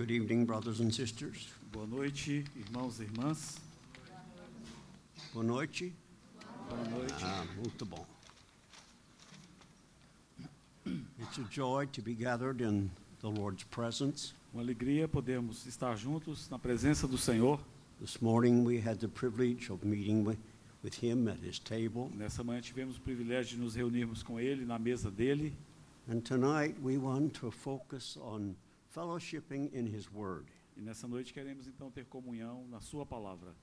Good evening, brothers and sisters. Boa noite, irmãos e irmãs. Boa noite. Boa noite. Ah, muito bom. It's a joy to be gathered in the Lord's presence. Uma alegria podermos estar juntos na presença do Senhor. This morning we had the privilege of meeting with, with Him at His table, Nessa manhã tivemos o privilégio de nos reunirmos com Ele na mesa dele. and tonight we want to focus on fellowshipping in His Word. E nessa noite queremos então ter comunhão na Sua palavra.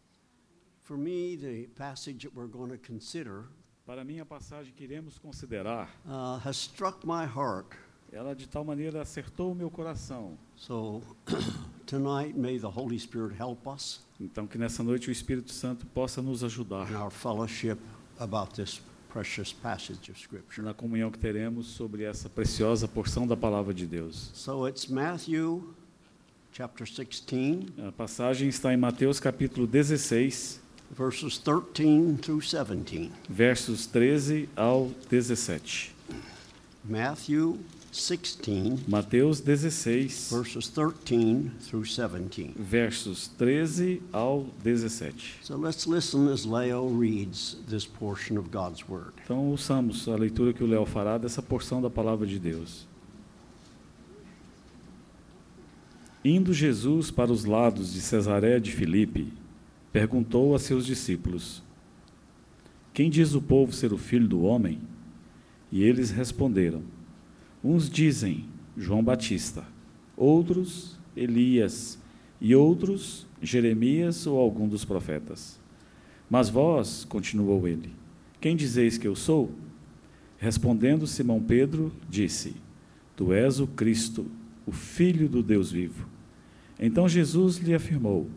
For me, the passage that we're going to consider Para mim, a passagem que iremos considerar, uh, has struck my heart. ela de tal maneira acertou o meu coração. So tonight, may the Holy Spirit help us Então, que nessa noite o Espírito Santo possa nos ajudar in our fellowship about this precious passage of Scripture. na comunhão que teremos sobre essa preciosa porção da palavra de Deus. So it's Matthew chapter 16, A passagem está em Mateus capítulo 16, verses 13 through 17. versos 13 ao 17. Matthew 16, Mateus 16, verses 13 through 17. versos 13 ao 17. So let's listen as Leo reads this portion of God's Word. Então, ouçamos a leitura que o Léo fará dessa porção da palavra de Deus. Indo Jesus para os lados de Cesareia de Filipe, perguntou a seus discípulos: Quem diz o povo ser o filho do homem? E eles responderam: Uns dizem João Batista, outros Elias, e outros Jeremias ou algum dos profetas. Mas vós, continuou ele, quem dizeis que eu sou? Respondendo Simão Pedro, disse: Tu és o Cristo, o Filho do Deus vivo. Então Jesus lhe afirmou: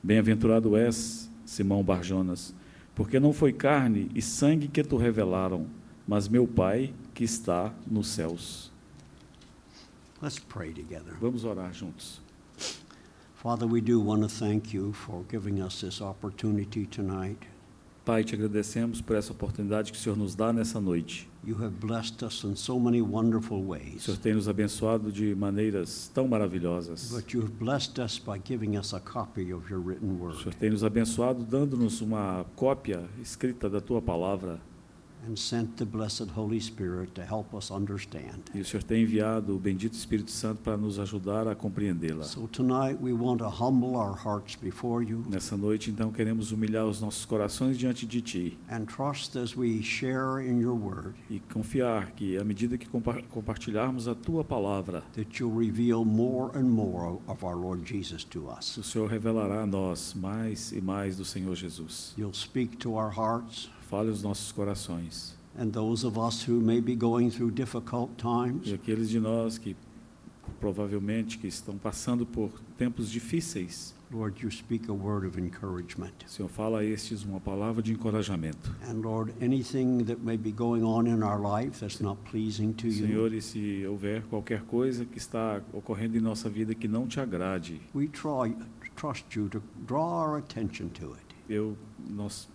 Bem-aventurado és, Simão Barjonas, porque não foi carne e sangue que tu revelaram, mas meu Pai que está nos céus. Let's pray together. Vamos orar juntos. Father, we do want to thank you for giving us this opportunity tonight. Pai, te agradecemos por essa oportunidade que o Senhor nos dá nessa noite. You have blessed us in so many wonderful O ways. Senhor tem nos abençoado de maneiras tão maravilhosas. But you have blessed us by giving us a copy of your written O word Senhor tem nos abençoado dando-nos uma cópia escrita da tua palavra and sent the blessed Holy Spirit to help us understand. e o Senhor tem enviado o bendito Espírito Santo para nos ajudar a compreendê-la. So tonight we want to humble our hearts before you Nessa noite, então, queremos humilhar os nossos corações diante de Ti and trust as we share in your word e confiar que, à medida que compa compartilharmos a Tua palavra, that you'll reveal more and more of our Lord Jesus to us. o Senhor revelará a nós mais e mais do Senhor Jesus. You'll speak to our hearts Fale os nossos corações. and those of us who may be going through difficult E times, aqueles de nós que provavelmente que estão passando por tempos difíceis, Lord, you speak a word of encouragement. Senhor fala a estes uma palavra de encorajamento. And Lord, anything that may be going on in our life that's not pleasing to you, Senhor, e se houver qualquer coisa que está ocorrendo em nossa vida que não te agrade, we try, trust you to draw our attention to it. eu nós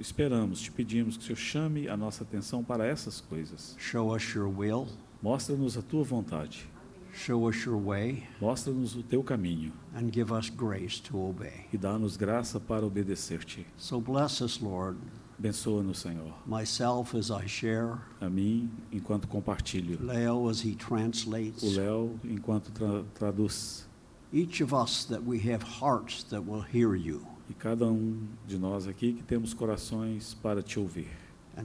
esperamos, te pedimos que o Senhor chame a nossa atenção para essas coisas. Show us your will, Mostra-nos a tua vontade, show us your way, mostra-nos o teu caminho. and give us grace to obey. e dá-nos graça para obedecer-te. So bless us, Lord, Abençoa-nos, Senhor, myself as I share, a mim enquanto compartilho, Leo as he o translates, Léo enquanto tra traduz, each of us that we have hearts that will hear you. E cada um de nós aqui que temos corações para te ouvir. E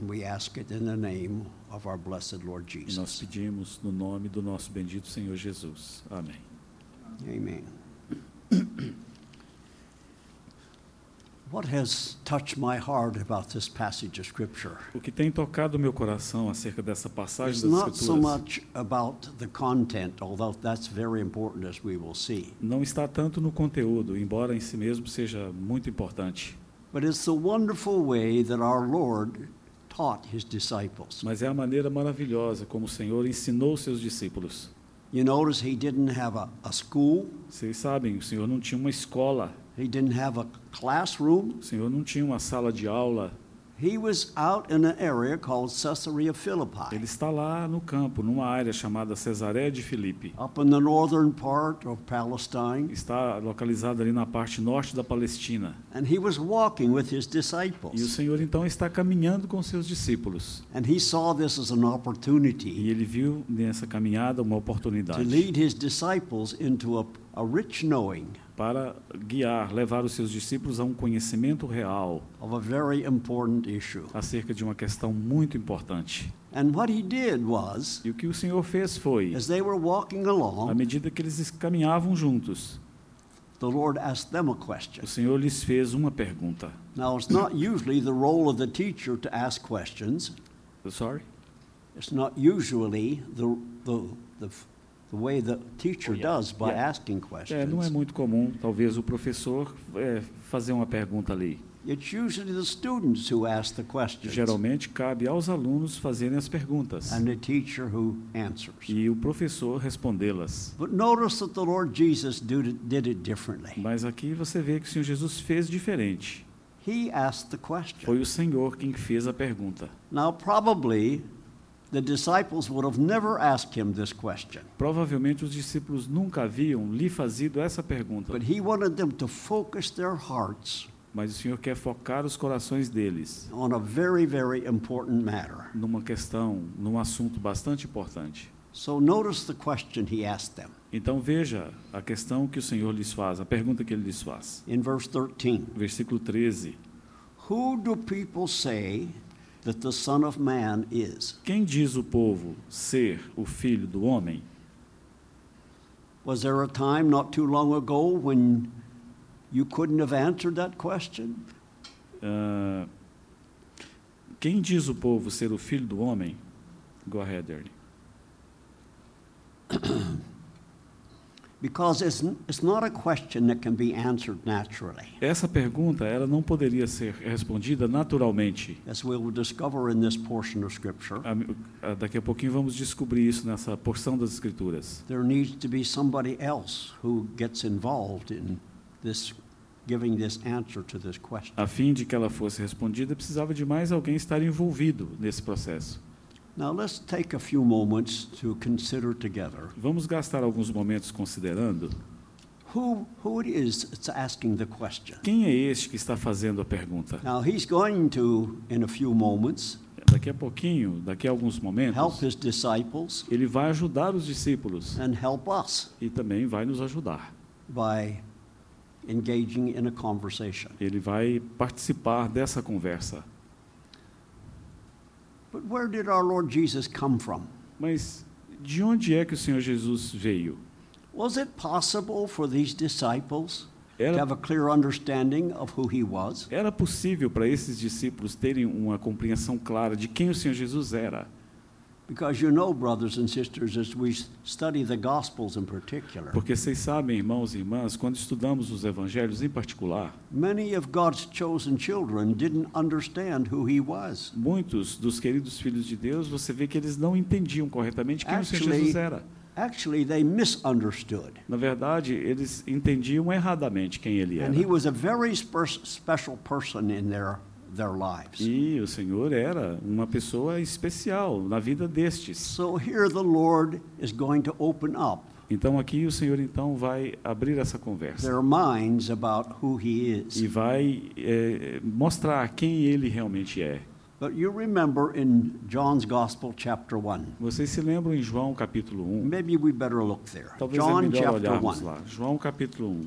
nós pedimos no nome do nosso bendito Senhor Jesus. Amém. Amen. What has touched my heart about this passage of Scripture O que tem tocado meu coração acerca dessa passagem is das not so Escrituras much about the content, although that's very important as we will see, não está tanto no conteúdo, embora em si mesmo seja muito importante, but it's the wonderful way that our Lord taught his disciples. mas é a maneira maravilhosa como o Senhor ensinou seus discípulos. You notice he didn't have a, a school, Vocês sabem, o Senhor não tinha uma escola, he didn't have a classroom, o Senhor não tinha uma sala de aula, He was out in an area called Caesarea Philippi, Ele está lá no campo, numa área chamada Cesareia de Filipe. up in the northern part of Palestine, Está localizado ali na parte norte da Palestina. and he was walking with his E o disciples. Senhor então está caminhando com seus discípulos. And he saw this as an E opportunity ele viu nessa caminhada uma to oportunidade lead his disciples into a, a rich knowing para guiar, levar os seus discípulos a um conhecimento real of a very important issue. acerca de uma questão muito importante. And what he did was, E o que o Senhor fez foi, as they were walking à along, medida que eles caminhavam juntos, the Lord asked them a question. o Senhor lhes fez uma pergunta. Now, it's not usually the role of the teacher to ask questions. Sorry? It's not usually the, the, the, the way the teacher Oh, does by Yeah. asking É, não é questions. muito comum, talvez, o professor é, fazer uma pergunta ali. It's usually the students who ask the questions Geralmente cabe aos alunos fazerem as perguntas and the teacher who answers. e o professor respondê-las. But notice that the Lord Jesus did it, did it differently. Mas aqui você vê que o Senhor Jesus fez diferente. He asked the question. Foi o Senhor quem fez a pergunta. Now, probably the disciples would have never asked him this question, Provavelmente os discípulos nunca haviam lhe fazido essa pergunta, but he wanted them to focus their hearts mas o Senhor quer focar os corações deles on a very, very important matter. numa questão, num assunto bastante importante. So notice the question he asked them Então veja a questão que o Senhor lhes faz, a pergunta que ele lhes faz. in verse 13. Versículo 13. Who do people say that the Son of Man is? Quem diz o povo ser o filho do homem? Was there a time not too long ago when you couldn't have answered that question? Ah, quem diz o povo ser o filho do homem? Go ahead, Ernie. Essa pergunta ela não poderia ser respondida naturalmente. As we will discover in this portion of Scripture, Ah, ah, Daqui a pouquinho vamos descobrir isso nessa porção das Escrituras. there needs to be somebody else who gets involved in this, giving this answer to this question. A fim de que ela fosse respondida, precisava de mais alguém estar envolvido nesse processo. Vamos gastar alguns momentos considerando who, who it is that's asking the question. quem é este que está fazendo a pergunta. Now, he's going to, in a few moments, Daqui a pouquinho, daqui a alguns help momentos, his disciples ele vai ajudar os discípulos and help us e também vai nos ajudar. by engaging in a conversation. Ele vai participar dessa conversa. But where did our Lord Jesus come from? Mas de onde é que o Senhor Jesus veio? Was it possible for these disciples to Era, have a clear understanding of who he was? era possível para esses discípulos terem uma compreensão clara de quem o Senhor Jesus era? Because you know, brothers and sisters, as we study the Gospels in particular, Porque vocês sabem, irmãos e irmãs, quando estudamos os evangelhos em particular, many of God's chosen children didn't understand who he was. muitos dos queridos filhos de Deus, você vê que eles não entendiam corretamente quem o Senhor Actually- Jesus era. Actually, they misunderstood. Na verdade, eles entendiam erradamente quem ele era. And he was a very spe- special person in their, their lives. E o Senhor era uma pessoa especial na vida destes. So here the Lord is going to open up Então aqui o Senhor então vai abrir essa conversa their minds about who he is. e vai eh, mostrar quem ele realmente é. But you remember in John's Gospel, chapter 1. Vocês se lembram em João capítulo 1? Maybe we better look there. Talvez é John melhor chapter olharmos 1. lá. João capítulo 1.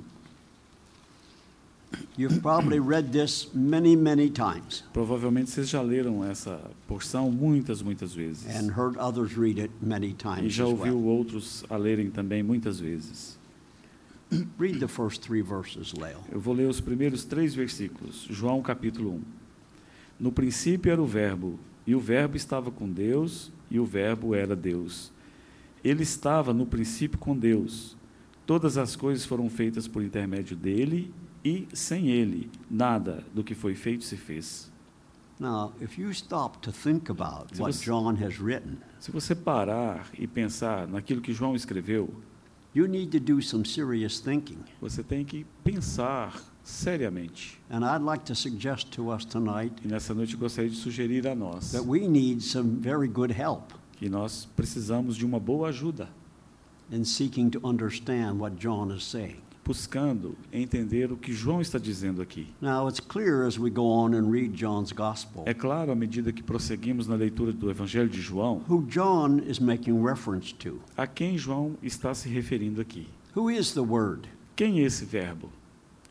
You've probably read this many, many times Provavelmente vocês já leram essa porção muitas, muitas vezes. and heard others read it many E times já as ouviu well. outros a lerem também muitas vezes. Read the first three verses, Leo. Eu vou ler os primeiros três versículos. João capítulo 1. No princípio era o Verbo, e o Verbo estava com Deus, e o Verbo era Deus. Ele estava no princípio com Deus. Todas as coisas foram feitas por intermédio dele, e sem ele, nada do que foi feito se fez. Now, if you stop to think about Se what você- John has written, Se você parar e pensar naquilo que João escreveu, You need to do some serious thinking. Você tem que pensar seriamente. And I'd like to suggest to us tonight E nessa noite gostaria de sugerir a nós that we need some very good help que nós precisamos de uma boa ajuda, in seeking to understand what John is saying. Buscando entender o que João está dizendo aqui. Now, it's clear as we go on and read John's gospel É claro, à medida que prosseguimos na leitura do Evangelho de João, who John is making reference to. a quem João está se referindo aqui. Who is the Word? Quem é esse verbo?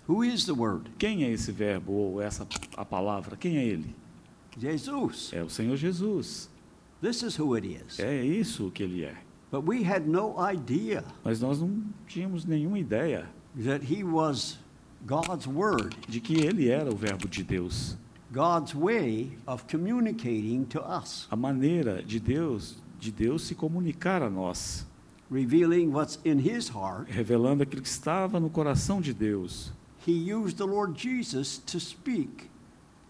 Who is the Word? Quem é esse verbo ou essa a palavra? Quem é ele? Jesus. É o Senhor Jesus. This is who it is. É isso que ele é. But we had no idea Mas nós não tínhamos nenhuma ideia that he was God's Word, de que ele era o verbo de Deus. God's way of communicating to us, A maneira de Deus, de Deus se comunicar a nós, revealing what's in his heart. revelando aquilo que estava no coração de Deus. He used the Lord Jesus to speak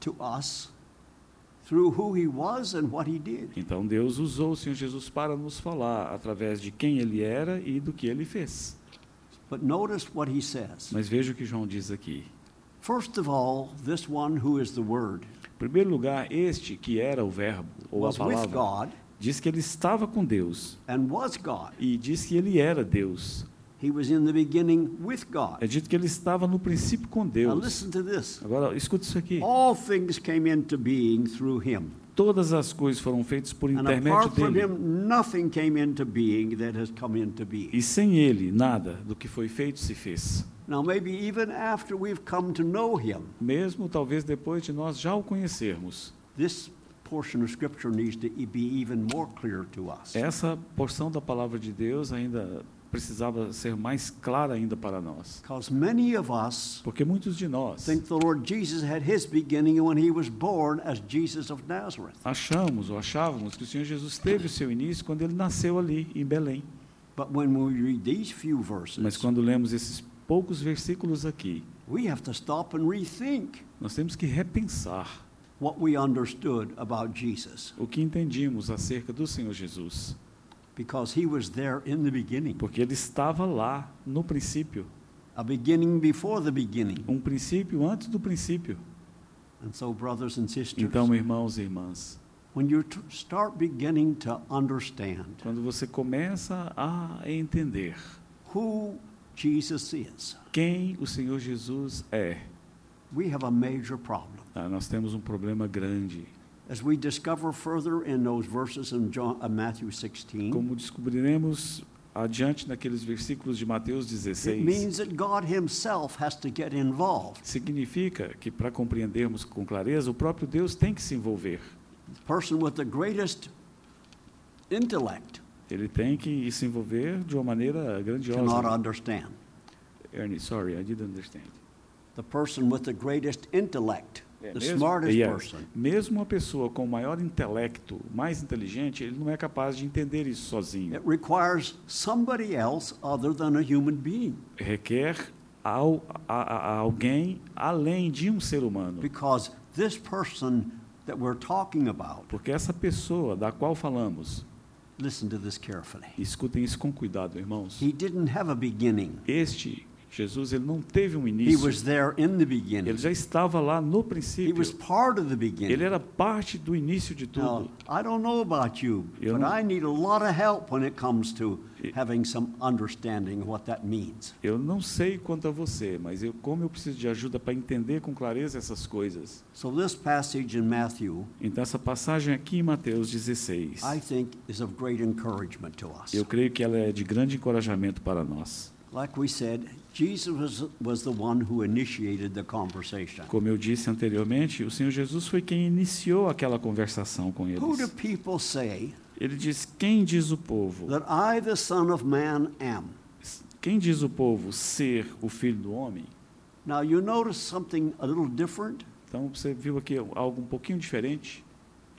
to us through who he was and what he did. Então Deus usou o Senhor Jesus para nos falar através de quem ele era e do que ele fez. But notice what he says. Mas veja o que João diz aqui. First of all, this one who is the Word Em primeiro lugar, este que era o verbo ou a was with palavra, God diz que ele estava com Deus and was God. e diz que ele era Deus. He was in the beginning with God. É dito que ele estava no princípio com Deus. listen to this. Agora, escuta isso aqui. Todas as coisas foram feitas por intermédio dele. him. E sem ele, nada do que foi feito se fez. Now, maybe even after we've come to know him, Mesmo talvez depois de nós já o conhecermos. this portion of Scripture needs to be even more clear to us. Essa porção da palavra de Deus ainda precisava ser mais clara ainda para nós. Because many of us Porque muitos de nós achamos ou achávamos que o Senhor Jesus teve o seu início quando ele nasceu ali em Belém. But when we read these few verses, Mas quando lemos esses poucos versículos aqui, we have to stop and rethink nós temos que repensar what we understood about Jesus. o que entendimos acerca do Senhor Jesus. Because he was there in the beginning, Porque ele estava lá no princípio, a beginning before the beginning. um princípio antes do princípio. And so, brothers and sisters, Então, irmãos e irmãs, when you start beginning to understand quando você começa a entender who Jesus is, quem o Senhor Jesus é, we have a major problem. ah, nós temos um problema grande. As we discover further in those verses in John, uh, Matthew 16, Como descobriremos adiante naqueles versículos de Mateus it 16, means that God Himself has to get involved. significa que para compreendermos com clareza, o próprio Deus tem que se envolver. The person with the greatest intellect Ele tem que se envolver de uma maneira cannot grandiosa. understand. Ernie, sorry, I didn't understand. The person with the greatest intellect, É, the mesmo, smartest person, mesmo uma pessoa com maior intelecto, mais inteligente, ele não é capaz de entender isso sozinho. it requires somebody else other than a human being. Requer ao, a- a alguém além de um ser humano. Because this person that we're talking about, Porque essa pessoa da qual falamos, listen to this carefully. escutem isso com cuidado, irmãos. He didn't have a beginning. Este Jesus, ele não teve um He início. was there in the beginning. Ele já estava lá no princípio. Ele era parte do início de Now, tudo. I don't know about you, Eu but não- I need a lot of help when it comes to having some understanding of what that means. Eu não sei quanto a você, mas eu, como eu preciso de ajuda para entender com clareza essas coisas. So this passage in Matthew, Então, essa passagem aqui em Mateus 16, I think, is of great encouragement to us. eu creio que ela é de grande encorajamento para nós. Like we said, Jesus was, was the one who initiated the conversation. Como eu disse anteriormente, o Senhor Jesus foi quem iniciou aquela conversação com Who do eles. people say Ele diz: Quem diz o povo? that I, the Son of Man, am? Quem diz o povo ser o filho do homem? Now, you notice something a little different? Então você viu aqui algo um pouquinho diferente.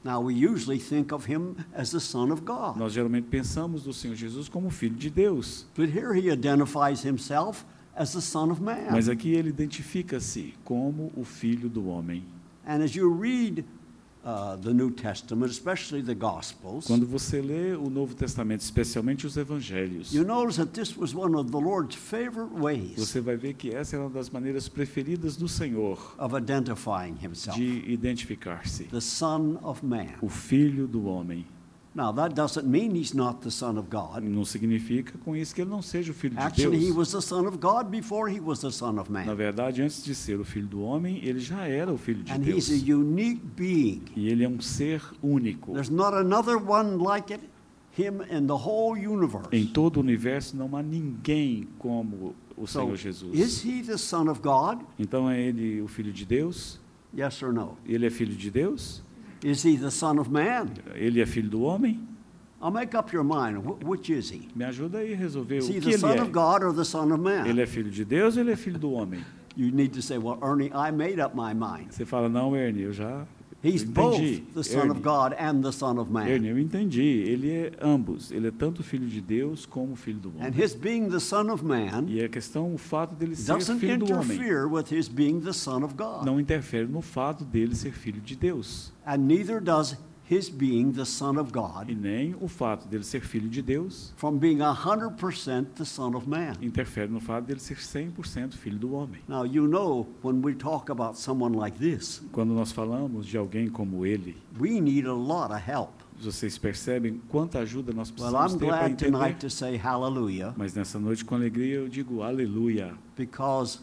Now, we usually think of him as the Son of God. Nós geralmente pensamos do Senhor Jesus como filho de Deus, But here he identifies himself as the Son of Man. mas aqui ele identifica-se como o filho do homem. And as you read uh, the New Testament, especially the Gospels, Quando você lê o Novo Testamento, especialmente os Evangelhos, you notice that this was one of the Lord's favorite ways você vai ver que essa é uma das maneiras preferidas do Senhor of identifying himself de identificar-se. the Son of Man. O Filho do Homem. Now, that doesn't mean he's not the Son of God. Não significa com isso que ele não seja o Filho de Actually, he Deus. was the Son of God before he was the Son of Na Man. verdade, antes de ser o Filho do Homem, ele já era o Filho de And Deus. he's a unique being. E ele é um ser único. There's not another one like it, him in the whole universe. Em todo o universo não há ninguém como o So, Senhor Jesus. is he the Son of God? Então é ele o Filho de Deus? Yes or no? Ele é Filho de Deus? Is he the Son of Man? Ele é Filho do Homem? I'll make up your mind. Wh- which is he? Me ajuda aí a resolver Is o que the ele Son of é. God or the Son of Man? Ele é Filho de Deus ou ele é Filho do Homem? You need to say, well, Ernie, I made up my mind. Você fala, não, Ernie, eu já He's eu both entendi. the Son of Ernie, God and the Son of Man. Ernie, eu entendi. Ele é ambos. Ele é tanto Filho de Deus como Filho do And Homem. his being the Son of Man E a questão, o fato dele ser doesn't Filho do Homem, interfere with his being the Son of God. não interfere no fato dele ser Filho de Deus. And neither does his being the Son of E God nem o fato dele ser Filho de Deus from being 100% the Son of Man. interfere no fato dele ser 100% Filho do Homem. Now, you know, when we talk about someone like this, Quando nós falamos de alguém como ele, we need a lot of help. vocês percebem quanta ajuda nós Well, precisamos I'm ter para entender. to say Mas nessa noite, com alegria, eu digo aleluia. because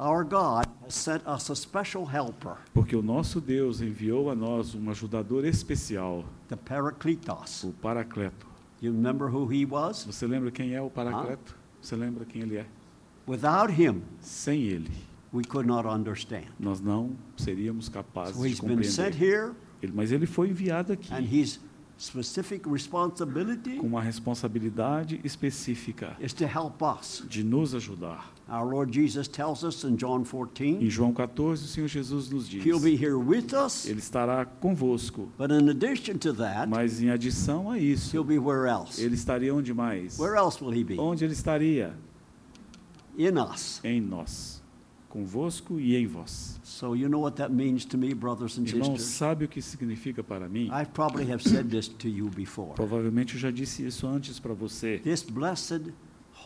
our God has sent us a special helper, Porque o nosso Deus enviou a nós um ajudador especial, the Paracletos. o Paracleto. You remember who he was? Você lembra quem é o Paracleto? Você lembra quem ele é? Without him, Sem ele, we could not understand. nós não seríamos capazes So de he's been sent compreender. here, Ele- mas ele foi enviado aqui and his specific responsibility com uma responsabilidade específica is to help us. de nos ajudar. Our Lord Jesus tells us in John Em 14, João 14, o Senhor Jesus nos diz: He'll be here with us, Ele estará convosco, but in addition to that, mas em adição a isso, He'll be where else? ele estaria onde mais? Where else will He be? Onde ele estaria? In us. Em nós, convosco e em vós. So you know what that means to me, brothers and Irmãos, sisters? sabe o que significa para mim? I probably have said this to you before. Provavelmente eu já disse isso antes para você. This blessed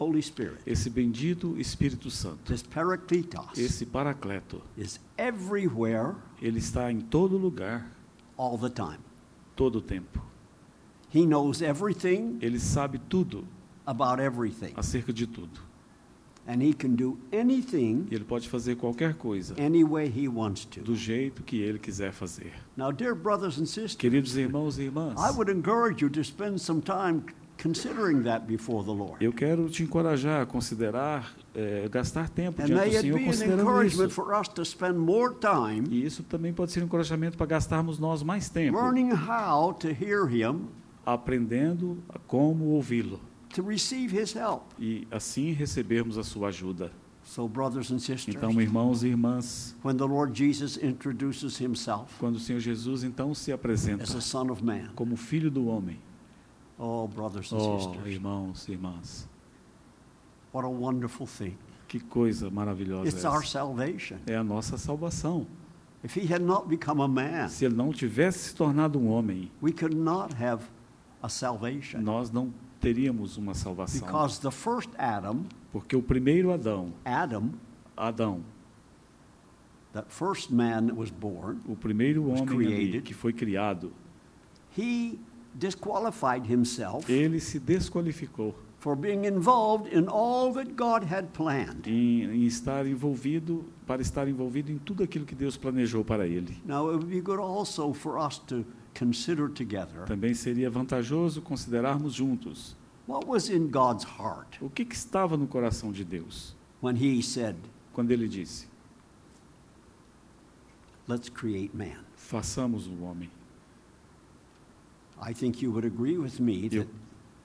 Holy Spirit, Esse bendito Espírito Santo, this Paracletos, esse Paracleto, is everywhere ele está em todo lugar, all the time. todo o tempo. He knows everything Ele sabe tudo about everything. acerca de tudo. And He can do anything E ele pode fazer qualquer coisa any way He wants to. do jeito que ele quiser fazer. Now, dear brothers and sisters, Queridos irmãos e irmãs, I would encourage you to spend some time considering that before the Lord. eu quero te encorajar a considerar, eh, gastar tempo And diante do Senhor considerando isso. for us to spend more time E isso também pode ser um encorajamento para gastarmos nós mais tempo learning how to hear Him, aprendendo como ouvi-lo to receive His help. e assim recebermos a sua ajuda. So, brothers and sisters, Então, irmãos e irmãs, when the Lord Jesus introduces Himself quando o Senhor Jesus então se apresenta as a Son of Man, como filho do homem, oh, brothers and oh, sisters, irmãos e irmãs, what a wonderful thing. que coisa maravilhosa It's our salvation. É a nossa salvação. If He had not become a man, Se ele não tivesse se tornado um homem, we could not have a salvation. nós não teríamos uma salvação. Because the first Adam, Porque o primeiro Adão, Adam, Adão, that first man that was born, o primeiro homem created. que foi criado, he disqualified himself ele se desqualificou for being involved in all that God had planned. em, em estar envolvido, para estar envolvido em tudo aquilo que Deus planejou para ele. Now, it would be good also for us to consider together Também seria vantajoso considerarmos juntos what was in God's heart o que, que estava no coração de Deus when he said, quando ele disse: Let's create man. façamos o homem. I think you would agree with me Eu- that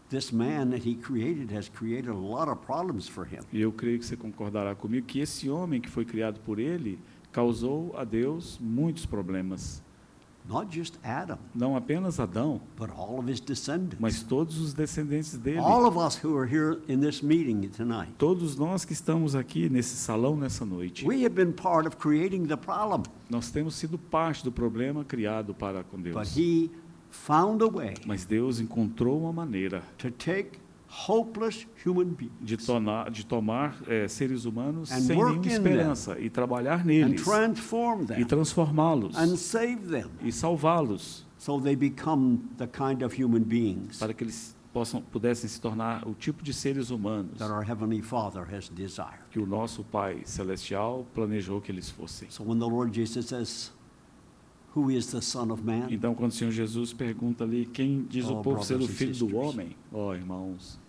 this man that he created has created a lot of problems for him. Eu creio que você concordará comigo que esse homem que foi criado por ele causou a Deus muitos problemas. Not just Adam, não apenas Adão, but all of his descendants. mas todos os descendentes dele. All of us who are here in this meeting tonight. Todos nós que estamos aqui nesse salão nessa noite, We have been part of creating the problem, nós temos sido parte do problema criado para com but Deus. he found a way Mas Deus encontrou uma maneira to take hopeless human beings de, tornar, de tomar eh, seres humanos And sem nenhuma esperança e trabalhar and neles transform e them transformá-los them e salvá-los so they become the kind of human beings para que eles possam pudessem se tornar o tipo de seres humanos that our Heavenly Father has desired. que o nosso Pai celestial planejou que eles fossem. So when the Lord Jesus says, Who is the Son of Man? Então, quando o Senhor Jesus pergunta ali quem diz Oh, o povo ser o filho do homem, ó irmãos,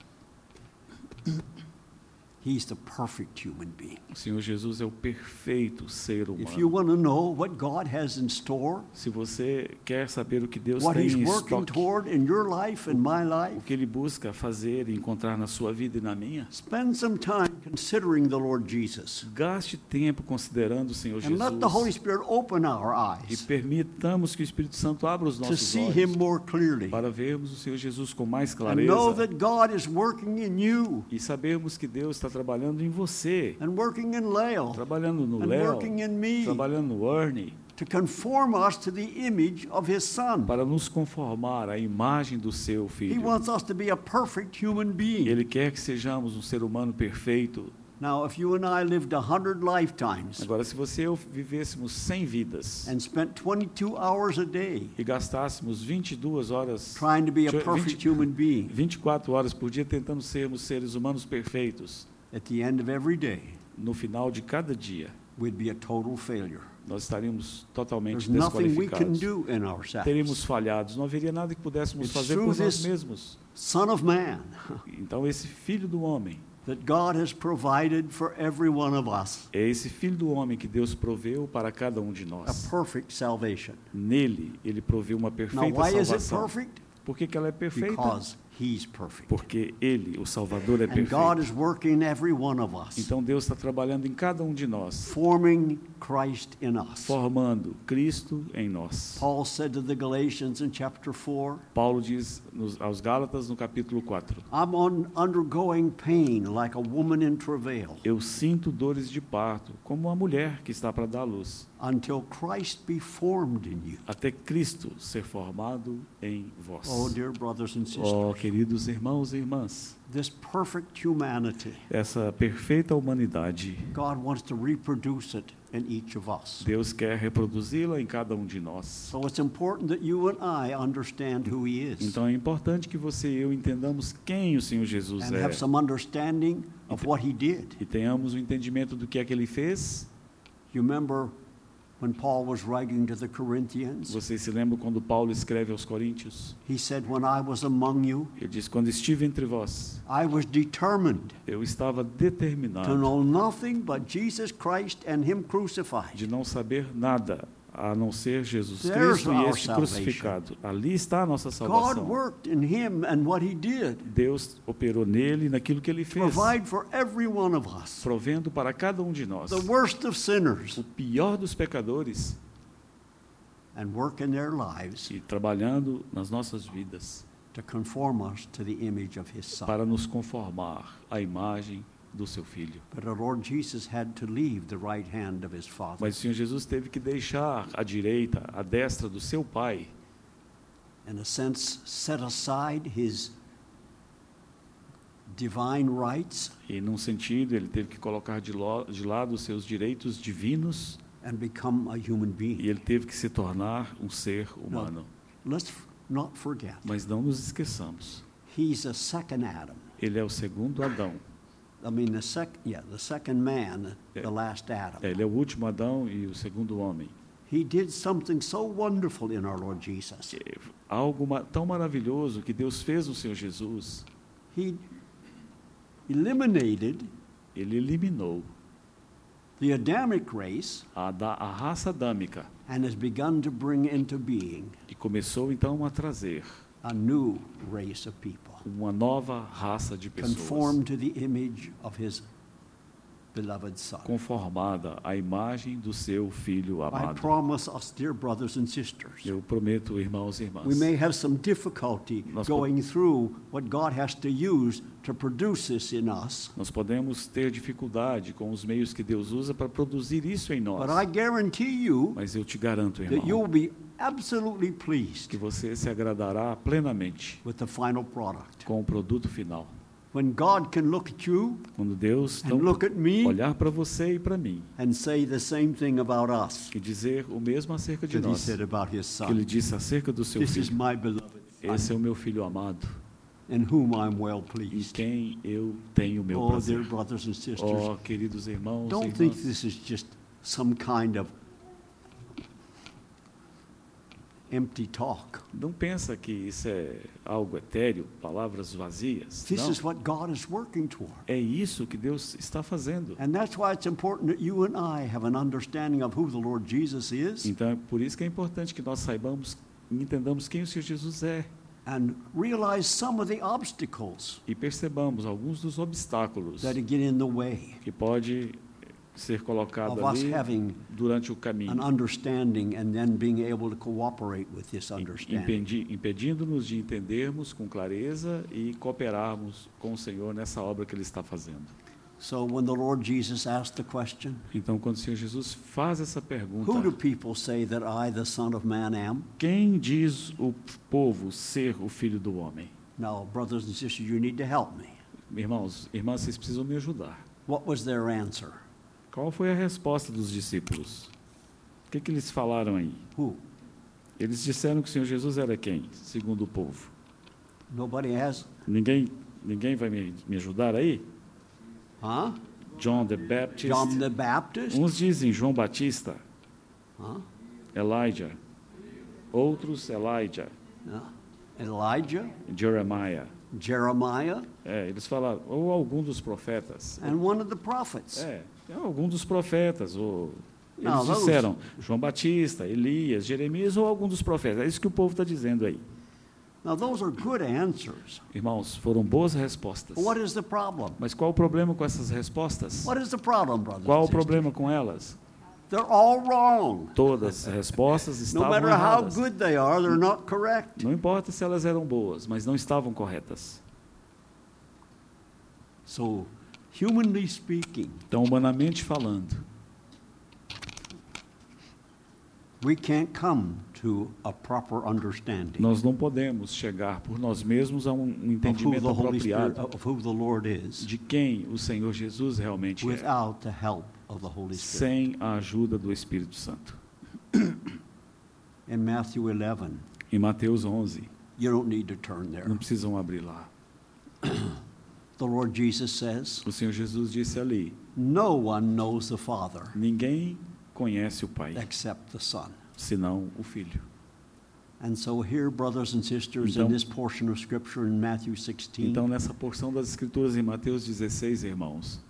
He's the perfect human being. o Senhor Jesus é o perfeito ser If you humano. want to know what God has in store, Se você quer saber o que Deus what tem He's em working estoque, toward in your life and my o life, que Ele busca fazer e encontrar na sua vida e na minha, spend some time considering the Lord Jesus. gaste tempo considerando o Senhor And let the Holy Jesus Spirit open our e eyes permitamos que o Espírito Santo abra os to nossos see Him olhos more clearly para vermos o Senhor Jesus com mais and know clareza that God is working in you e sabermos que Deus está trabalhando em você, and working in Lale trabalhando no and Léo, working in me trabalhando no Ernie, to conform us to the image of His Son. para nos conformar à imagem do seu He Filho. wants us to be a perfect human being. Ele quer que sejamos um ser humano perfeito. Now, if you and I lived a hundred lifetimes Agora, se você e eu vivêssemos 100 vidas and spent 22 hours a day e gastássemos 22 horas, trying to be a perfect 20 human being, 24 horas por dia tentando sermos seres humanos perfeitos, at the end of every day, no final de cada dia, we'd be a total failure. nós estaríamos totalmente There's nothing we can desqualificados. do in ourselves. Teríamos falhados, não haveria nada que pudéssemos It's fazer through por nós this- mesmos. Son of Man Então, esse filho do homem, that God has provided for every one of us é esse filho do homem que Deus proveu para cada um de a nós. perfect salvation. Nele, ele proveu uma Now, perfeita why is it salvação. perfect? Por que, que ela é perfeita? Because. Porque ele, o Salvador, é perfeito. is working in every one of us, Então Deus está trabalhando em cada um de nós, forming Christ in us. formando Cristo em nós. Paul said to the Galatians in chapter 4, Paulo diz nos, aos Gálatas no capítulo 4: I'm on, undergoing pain like a woman in travail Eu sinto dores de parto, como uma mulher que está para dar luz, until Christ be formed in you. até Cristo ser formado em vós. Oh, dear brothers and sisters, Oh, queridos irmãos e irmãs, essa perfeita humanidade, God wants to reproduce it in each of us. Deus quer reproduzi-la em cada um de nós. So it's important that you and I understand who He is Então é importante que você e eu entendamos quem o Senhor Jesus and é have some understanding of what He did. e tenhamos o entendimento do que é que ele fez. You remember when Paul was writing to the Corinthians? Vocês se lembram quando Paulo escreve aos Coríntios? He said, When I was among you, Ele diz: Quando estive entre vós, I was determined eu estava to determinado know nothing but Jesus Christ and Him crucified. de não saber nada a não ser Jesus There's Cristo e este salvation. crucificado. Ali está a nossa God salvação. worked in Him and what He did Deus operou nele e naquilo que ele fez, provendo para cada um de nós sinners, o pior dos pecadores and work in their lives e trabalhando nas nossas vidas to conform us to the image of His Son. para nos conformar à imagem do seu filho. But our Lord Jesus had to leave the right hand of His Father. Mas o Senhor Jesus teve que deixar a direita, a destra do seu Pai, in a sense, set aside his divine rights e num sentido ele teve que colocar de, lo, de lado os seus direitos divinos and become a human e being. ele teve que se tornar um ser humano. Let's f- not forget, Mas não nos esqueçamos, he's a second Adam. ele é o segundo Adão. I mean, the sec- yeah, the second man, Yeah. the last Adam. Ele é o último Adão e o segundo homem. He did something so wonderful in our Lord Jesus. É Algo ma- tão maravilhoso que Deus fez no Senhor Jesus, He eliminated ele eliminou the Adamic race a, da, a raça adâmica and has begun to bring into being e começou então a trazer a new race of people, uma nova raça de pessoas conformed to the image of his beloved Son. conformada à imagem do seu filho I amado. promise us, dear brothers and sisters, Eu prometo, irmãos e we irmãs, may have some difficulty Nós going through what God has to use to produce this in us. nós podemos ter dificuldade com os meios que Deus usa para produzir isso em nós. But I guarantee you Mas eu te garanto, that you'll irmão, be absolutely pleased que você se agradará plenamente with the final product. com o produto final. When God can look at you Quando Deus and então, look at me olhar para você e para mim and say the same thing about us e dizer o mesmo acerca de he nós said about his que ele son. disse acerca do seu This is filho. my beloved Esse é o meu filho amado, in whom I'm well em pleased. quem eu tenho meu Oh, dear prazer. brothers and sisters, Oh, queridos irmãos e don't think irmãs, this is just some kind of empty talk. não pensa que isso é algo etéreo, palavras vazias. This Não. is what God is working toward. É isso que Deus está fazendo. And that's why it's important that you and I have an understanding of who the Lord Jesus is Então é por isso que é importante que nós saibamos e entendamos quem o Senhor Jesus é and realize some of the obstacles e percebamos alguns dos obstáculos that get in the way que pode ser colocado ali durante o caminho, impedindo-nos de entendermos com clareza e cooperarmos com o Senhor nessa obra que Ele está fazendo. So when the Lord Jesus asked the question, Então, quando o Senhor Jesus faz essa Who do pergunta, people say that I, the Son of Man, am? quem diz o povo ser o filho do homem? Now, brothers and sisters, you need to help me. Irmãos, irmãs, vocês precisam me ajudar. What was their answer? Qual foi a resposta dos discípulos? O que, que eles falaram aí? Who? Eles disseram que o Senhor Jesus era quem, segundo o povo? Nobody has? Ninguém, ninguém vai me, me ajudar aí? Huh? John the Baptist. John the Baptist? Uns dizem João Batista, Huh? Elijah. Outros Elijah, Yeah. Elijah? Jeremiah. Jeremiah? É, eles falaram, ou algum dos profetas. And one of the prophets. É, é algum dos profetas. Ou, eles Não, disseram João Batista, Elias, Jeremias ou algum dos profetas. É isso que o povo está dizendo aí. Now, those are good answers. Irmãos, foram boas respostas. What is the problem? Mas qual o problema com essas respostas? What is the problem, brothers Qual o problema com elas? They're all wrong. Todas as respostas No estavam how erradas. good they are, they're not correct. Não importa se elas eram boas, mas não estavam corretas. So, humanly speaking, Então, humanamente falando, we can't come to a proper understanding nós não podemos chegar por nós mesmos a um entendimento Spirit, apropriado de quem o Senhor Jesus realmente é, without the help of the Holy Spirit. sem a ajuda do Espírito Santo. In Matthew 11, Em Mateus 11, you don't need to turn there. não precisam abrir lá. The Lord Jesus says, O Senhor Jesus disse ali: No one knows the Father Ninguém conhece o Pai, except the Son. senão o Filho. And so, here, brothers and sisters, in Então- this portion of Scripture in Matthew 16, Então, nessa porção das Escrituras em Mateus 16, irmãos,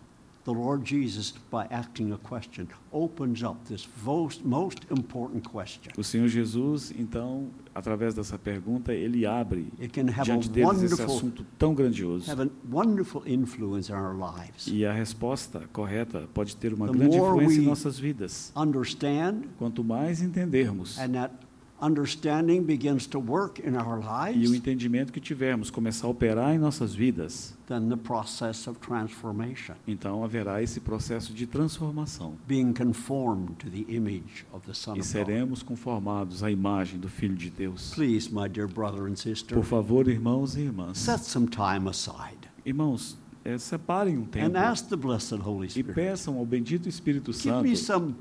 the Lord Jesus, by asking a question, opens up this most, most important question. o Senhor Jesus, então, através dessa pergunta, ele abre It can have a diante deles esse wonderful, assunto tão grandioso. have a wonderful influence in our lives. E a resposta correta pode ter uma The grande influência em nossas vidas. Understand, Quanto mais entendermos and that understanding begins to work in our e o lives, entendimento que tivermos começar a operar em nossas vidas, then the process of transformation, então haverá esse processo de transformação being conformed to the image of the Son e of God. seremos conformados à imagem do Filho de Deus. Please, my dear brother and sister, Por favor, irmãos e irmãs, set some time aside irmãos, eh, separem um tempo and ask the blessed Holy e Spirit. peçam ao bendito Espírito Give Santo, me some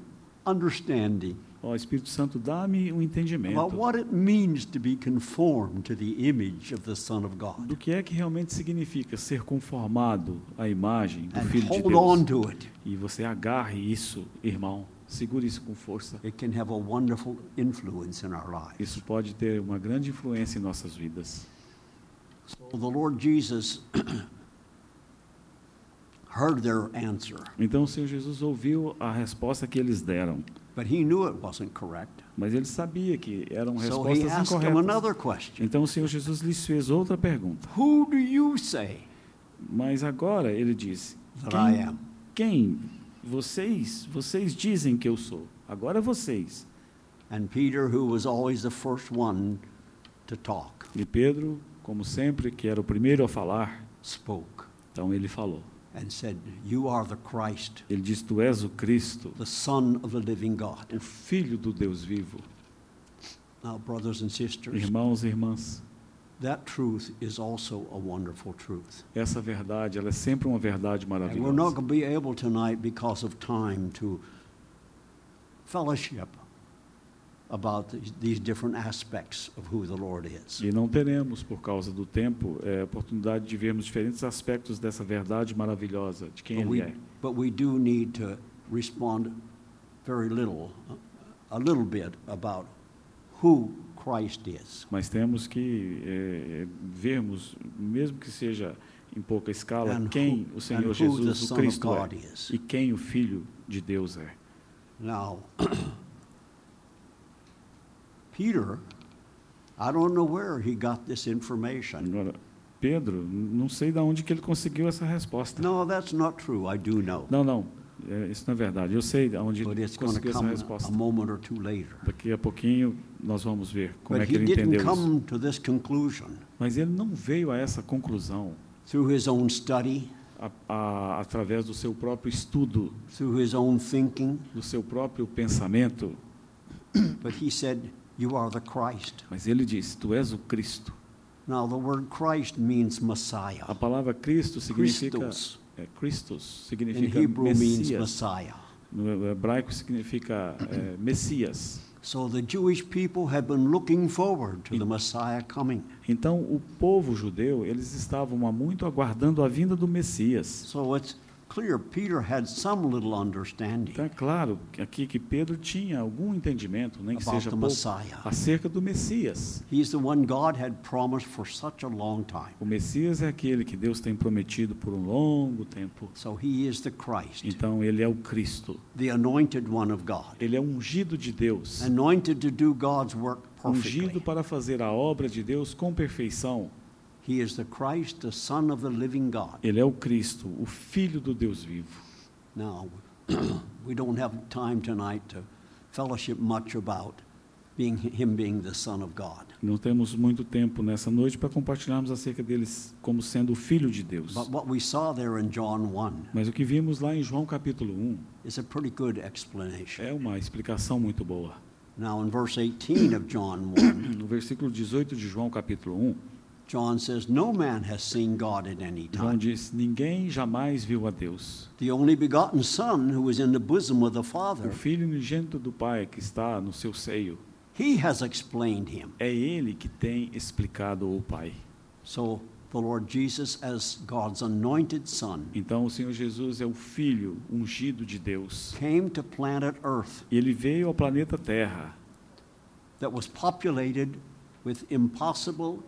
understanding ó Espírito Santo, dá-me um about entendimento what it means to be conformed to the image of the Son of God. do que é que realmente significa ser conformado à imagem do And Filho de hold on Deus. to it. E você agarre isso, irmão, segure isso com força. It can have a wonderful influence in our lives. Isso pode ter uma grande influência em nossas vidas. So the Lord Jesus heard their answer, Então o Senhor Jesus ouviu a resposta que eles deram, but he knew it wasn't correct. mas ele sabia que eram So he respostas him incorretas. another question. Então o Senhor Jesus lhes fez outra pergunta. Who do you say Mas agora ele disse: that I quem, am? Quem? Vocês, vocês dizem que eu sou. Agora vocês. And Peter, who was always the first one to talk, E Pedro, como sempre, que era o primeiro a falar, spoke então ele falou. And said, You are the Christ, Ele disse: Tu és o Cristo, the Son of the living God. o Filho do Deus vivo. Now, brothers and sisters, Irmãos e irmãs, that truth is also a wonderful truth. essa verdade, ela é sempre uma verdade And we're not going to be able tonight, because of time, to fellowship about these, different aspects of who the Lord is. E não teremos, por causa do tempo, é, oportunidade de vermos diferentes aspectos dessa verdade maravilhosa, de quem But Ele we, é. but we do need to respond very little, a little bit about who Christ is. Mas temos que é, é, vermos, mesmo que seja em pouca escala, And quem who- o Senhor Jesus, o Cristo é, is. e quem o Filho de Deus é. Now, Peter, I don't know where he got this information. Agora, Pedro, não sei de onde que ele conseguiu essa resposta. No, that's not true. I do know. Não, não, é, isso não é verdade. Eu sei de onde But ele conseguiu essa come resposta. a moment or two later. Daqui a pouquinho nós vamos ver como But é que he ele didn't entendeu isso. come to this conclusion Mas ele não veio a essa conclusão through his own study, a- a- através do seu próprio estudo, through his own thinking, do seu próprio pensamento, but he said, You are the Christ. mas ele disse: Tu és o Cristo. Now, the word Christ means Messiah. A palavra Cristo significa Christos. é, Christos In significa Hebrew means Messias. Messiah. No hebraico significa é, Messias. So the Jewish people have been looking forward to the Messiah coming. Então, o povo judeu, eles estavam há muito aguardando a vinda do Messias. So it's clear Peter had some little understanding Então, é claro aqui que Pedro tinha algum entendimento, nem que seja pouco, Messiah. acerca do Messias. He's the one God had promised for such a long time. O Messias é aquele que Deus tem prometido por um longo tempo. So he is the Christ, Então, ele é o Cristo. the anointed one of God, Ele é ungido de Deus. anointed to do God's work Ungido para fazer a obra de Deus com perfeição. He is the Christ, the Son of the living God. Ele é o Cristo, o Filho do Deus vivo. Now, we don't have time tonight to fellowship much about being him being the Son of God. Não temos muito tempo nessa noite para compartilharmos acerca deles como sendo o Filho de Deus. But what we saw there in John 1 Mas o que vimos lá em João capítulo 1 is a pretty good explanation. é uma explicação muito boa. Now, in verse 18 of John 1, No versículo 18 de João capítulo 1, John says, No man has seen God at any João time. diz: Ninguém jamais viu a Deus. The only begotten Son who is in the bosom of the O Father, Filho unigênito do Pai que está no seu seio, he has explained him. é ele que tem explicado o Pai. So, the Lord Jesus, as God's anointed Son, Então o Senhor Jesus é o Filho ungido de Deus. came to planet Earth E ele veio ao planeta Terra, that was populated with impossible,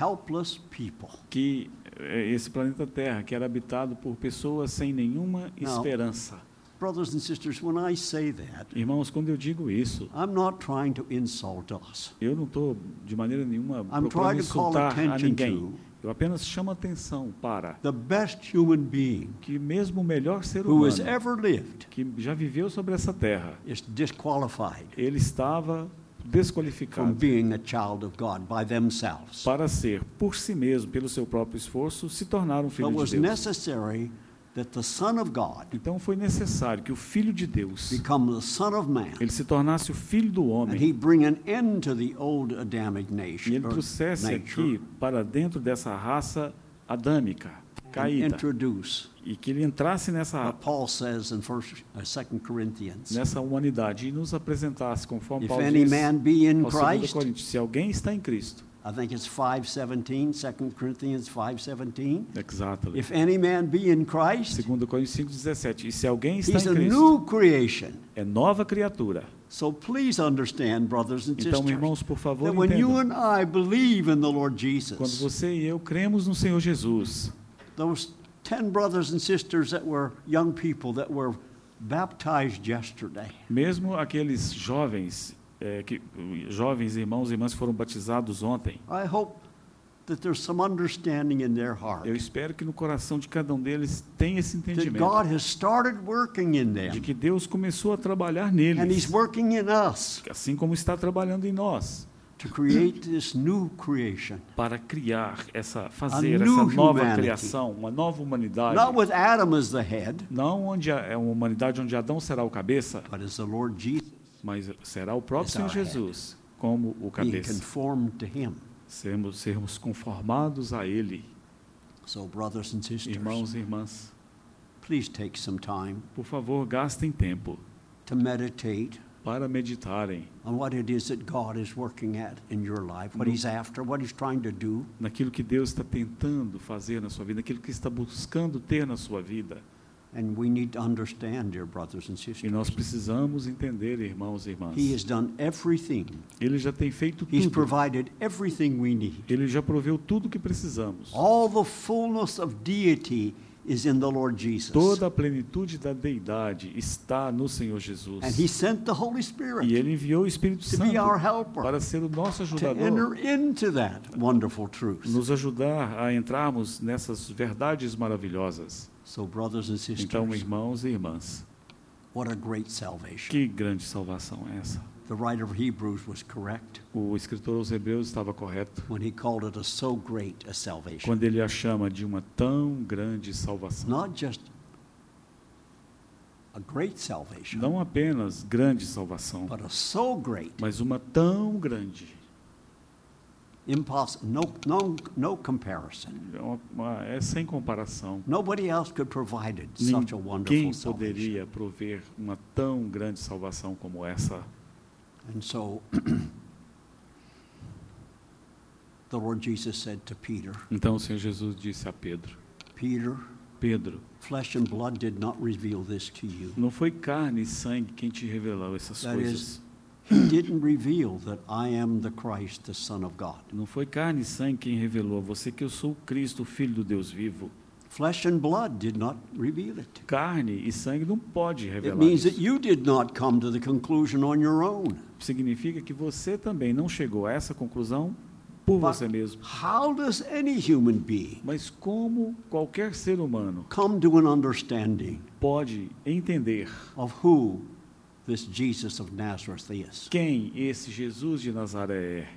helpless people. que é esse planeta Terra que era habitado por pessoas sem nenhuma Não. esperança. Brothers and sisters, when I say that, Irmãos, quando eu digo isso, I'm not trying to insult us. eu não estou de maneira nenhuma I'm procurando trying to call insultar a ninguém. to Eu apenas chamo atenção para the best human being que mesmo o melhor ser who has humano ever lived que já viveu sobre essa terra, is disqualified ele estava from desqualificado being a child of God by themselves. para ser, por si mesmo, pelo seu próprio esforço, se tornar um It filho was de Deus. necessary that the Son of God Então foi necessário que o Filho de Deus, become the Son of Man, ele se tornasse o Filho do homem he bring an end to the old Adamic e ele trouxesse aqui para dentro dessa raça adâmica, caída, introduce e que ele entrasse nessa, Paul says in First, uh, Second Corinthians. nessa humanidade e nos apresentasse, conforme Paulo any diz man be in aos 2 Christ, Coríntios, se alguém está em Cristo, I think it's 5:17, 2 Corinthians 5:17. exatamente, If any man be in Christ, 2 Coríntios 5,17, e se alguém está he's em a Cristo, new creation. é nova criatura. So please understand, brothers and Então, sisters, irmãos, por favor, that when you entendam. and I believe in the Lord Quando você e eu cremos no Senhor Jesus, those 10 brothers and sisters that were young people that were baptized yesterday, mesmo aqueles jovens, é, que, jovens irmãos e irmãs foram batizados ontem, I hope that there's some understanding in their heart. Eu espero que no coração de cada um deles tenha esse that entendimento. God has started working in de them, que Deus começou a trabalhar and He's neles, working in us. Assim como está trabalhando em nós, to create this new creation. para criar essa, fazer essa nova humanity. criação, uma nova humanidade. Not with Adam as the head, Não onde é uma humanidade onde Adão será o cabeça, but as the Lord Jesus, mas será o próprio Senhor our head. Jesus como o being cabeça. conformed to Him. Sermos, sermos conformados a Ele, So, brothers and sisters, irmãos e irmãs. please take some time Por favor, gastem tempo to meditate para meditarem on what it is that God is working at in your life, what He's after, what He's trying to do. naquilo que Deus está tentando fazer na sua vida, naquilo que está buscando ter na sua vida. And we need to understand, dear brothers and E sisters, nós precisamos entender, irmãos e irmãs. He has done everything. Ele já tem feito He's tudo. provided everything we need. Ele já proveu tudo que precisamos. All the fullness of deity is in the Lord Jesus. Toda a plenitude da deidade está no Senhor Jesus. And He sent the Holy E Spirit ele enviou o Espírito to Santo para ser o nosso to ajudador, enter into that wonderful truth. nos ajudar a entrarmos nessas verdades maravilhosas. So, brothers and Então, sisters, irmãos e irmãs, what a great salvation. que grande salvação é essa? The writer of Hebrews was correct O escritor aos Hebreus estava correto when he called it a so great a salvation. quando ele a chama de uma tão grande salvação. Not just a great salvation, Não apenas grande salvação, but a so great, mas uma tão grande. impossible, no, no, no comparison. É, uma- uma- é sem comparação. Nobody else could provide it, such a Ninguém wonderful salvation. poderia prover uma tão grande salvação como essa. And so, the Lord Jesus said to Peter, Então o Senhor Jesus disse a Pedro: Peter, Pedro, flesh and blood did not reveal this to you. não foi carne e sangue quem te revelou essas That coisas. He didn't reveal that I am the Christ, the Son of God. Não foi carne e sangue quem revelou a você que eu sou o Cristo, o Filho do Deus vivo. Flesh and blood did not reveal it. Carne e sangue não pode It revelar means that you did not come to the conclusion on your own. Significa que você também não chegou a essa conclusão por But você mesmo. how does any human being Mas como qualquer ser humano come to an understanding pode entender of who this Jesus of Nazareth is? quem esse Jesus de Nazaré é?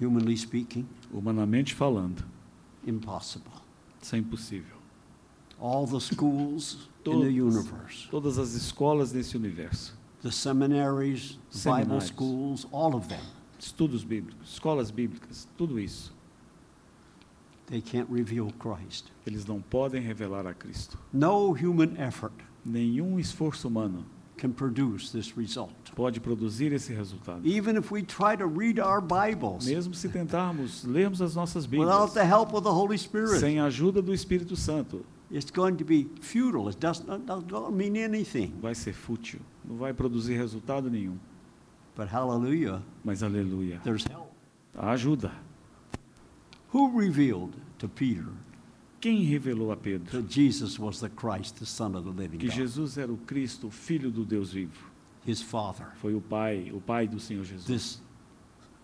Humanly speaking, Humanamente falando, impossible. isso é impossível. All the schools in Todos. the universe, Todas as escolas nesse universo, the seminaries, Bible schools, all of them, estudos bíblicos, escolas bíblicas, tudo isso, they can't reveal Christ. eles não podem revelar a Cristo. No human effort Nenhum esforço humano can produce this result. pode produzir esse resultado. Even if we try to read our Bibles Mesmo se tentarmos lermos as nossas without Bíblias the help of the Holy Spirit, sem a ajuda do Espírito Santo, it's going to be futile. It does not, not mean anything. vai ser fútil, não vai produzir resultado nenhum. But hallelujah, Mas aleluia, there's help. a ajuda. Who revealed to Peter Quem revelou a Pedro Jesus was the Christ, the Son of the living que God? Jesus era o Cristo, o Filho do Deus vivo? His Father, Foi o Pai, o Pai do Senhor Jesus. this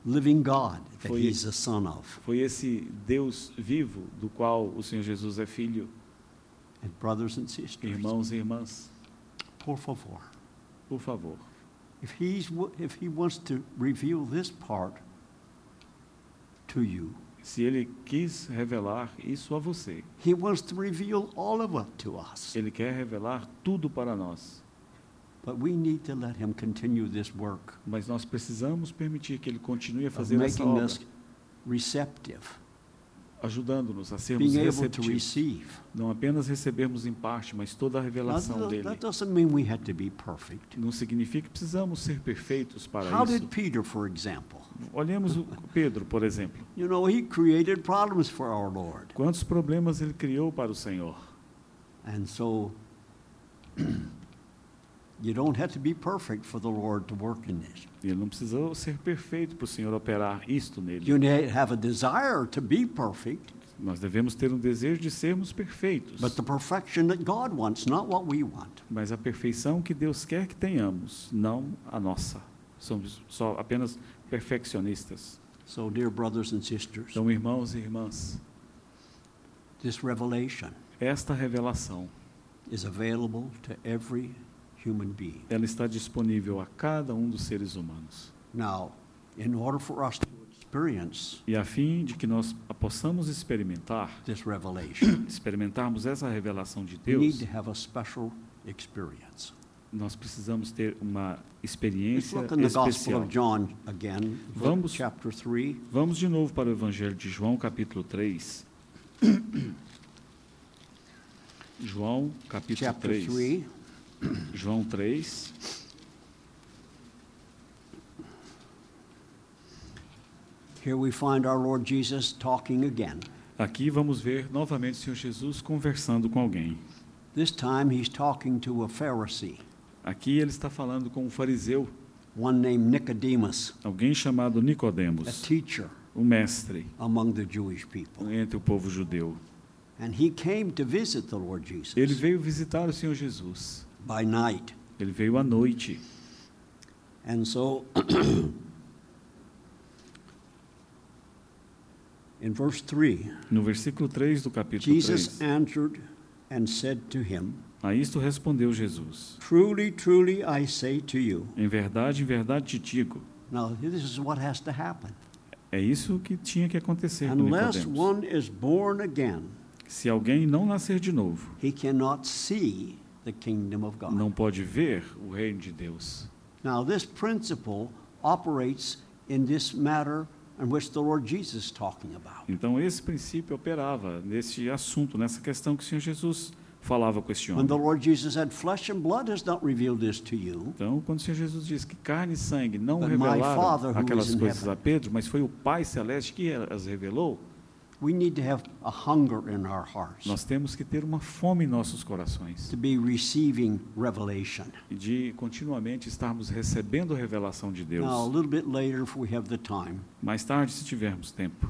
living God that Foi- he's the Son of. Foi esse Deus vivo do qual o Senhor Jesus é filho. And brothers and sisters, Irmãos e irmãs, por favor, por favor, if, he's, if he wants to reveal this part to you, se ele quis revelar isso a você, he wants to reveal all of it to us. ele quer revelar tudo para nós. But we need to let him continue this work Mas nós precisamos permitir que ele continue a fazer essa obra, us receptive, ajudando-nos a sermos being receptivos. Não apenas recebermos em parte, mas toda a revelação dele. Não significa que precisamos ser perfeitos para How isso. did Peter, for example? Olhemos o Pedro, por exemplo. You know, he created problems for our Lord. Quantos problemas ele criou para o Senhor? And so you don't have to be perfect for the Lord to work in this. Ele não precisou ser perfeito para o Senhor operar isto nele. You may have a desire to be perfect, Nós devemos ter um desejo de sermos perfeitos. but the perfection that God wants, not what we want. Mas a perfeição que Deus quer que tenhamos, não a nossa. Somos só apenas perfeccionistas. So, dear brothers and sisters, Então, irmãos e irmãs, this revelation esta revelação, is available to every human being. ela está disponível a cada um dos seres humanos. Now, in order for us to experience E a fim de que nós possamos experimentar, this revelation, experimentarmos essa revelação de we need Deus, to have a special experience. nós precisamos ter uma Let's experiência look in the Gospel especial. of John again, Vamos- chapter 3. Vamos de novo para o Evangelho de João, capítulo 3. João, capítulo Chapter 3. 3. João 3. Here we find our Lord Jesus talking again. Aqui vamos ver novamente o Senhor Jesus conversando com alguém. This time he's talking to a Pharisee, Aqui ele está falando com um fariseu, one named Nicodemus, alguém chamado a Nicodemos, teacher um mestre among the Jewish people. entre o povo judeu. And he came to visit the Lord Ele Jesus veio visitar o Senhor Jesus. By night. Ele veio à noite. And so, in verse 3, No versículo 3 do capítulo Jesus 3, answered and said to him, a isto respondeu Jesus: Truly, truly, I say to you. Em verdade, em verdade te digo. Now, this is what has to happen. É isso que tinha que acontecer com Unless Nicodemos. one is born again, Se alguém não nascer de novo, he cannot see the kingdom of God. não pode ver o reino de Deus. Now, this principle operates in this matter in which the Lord Jesus is talking about. Então esse princípio operava nesse assunto, nessa questão que o Senhor Jesus falava com When homem. the Lord Jesus said, Flesh and blood has not revealed this to you, Então, quando o Senhor Jesus diz que carne e sangue não revelaram aquelas coisas heaven. a Pedro, mas foi o Pai Celeste que as revelou, we need to have a hunger in our hearts nós temos que ter uma fome em nossos corações to be receiving revelation. e de continuamente estarmos recebendo a revelação de Deus. Now, a little bit later, if we have the time, Mais tarde, se tivermos tempo,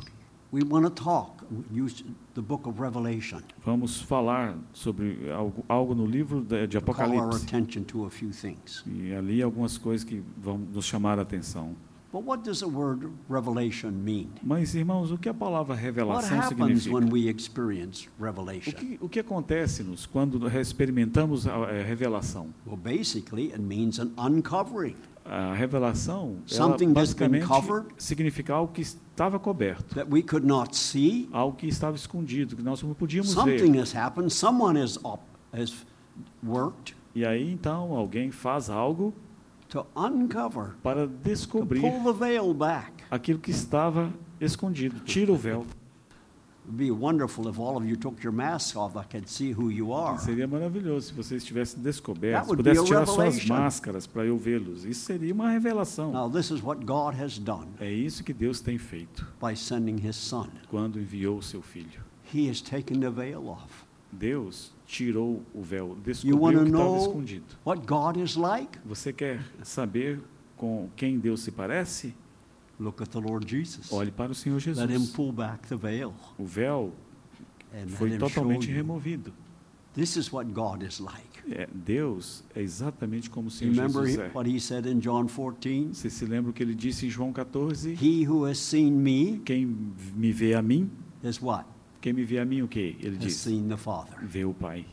we want to talk, use the book of Revelation, vamos falar sobre algo, algo no livro de, de to call our Apocalipse. attention to a few things. E ali algumas coisas que vão nos chamar a atenção. But what does the word revelation mean? Mas, irmãos, o que a palavra revelação significa? when we experience O revelation? que, o que acontece-nos quando experimentamos a, revelação? Well, basically, it means an uncovering. A revelação, ela Something basicamente covered. significa algo que estava coberto, that we could not see. algo que estava escondido, que nós não podíamos Something ver. has happened. Someone has, has worked E aí, então, alguém faz algo uncover, para to descobrir pull the veil back. aquilo que estava escondido. Tira o véu. It'd be wonderful if all of you took your masks off. I could see who you are. Seria maravilhoso se vocês tivessem descoberto, would pudessem tirar suas máscaras para eu vê-los. Isso seria uma revelação. Now, this is what God has done É isso que Deus tem feito by sending His Son. quando enviou o seu filho. He has taken the veil off. Deus tirou o véu, descobriu o que estava escondido. what God is like? Você quer saber com quem Deus se parece? Look at the Lord Jesus. Olhe para o Senhor Let Him Jesus. pull back the veil O véu and foi totalmente removido. This is what God is like. É, Deus é exatamente como o Senhor Remember Jesus é. what He said in John 14? Você se lembra o que ele disse em João 14? He who has seen me Quem me vê a mim, is what? Quem me vê a mim o quê? Ele Has diz, seen the Father. vê o Pai.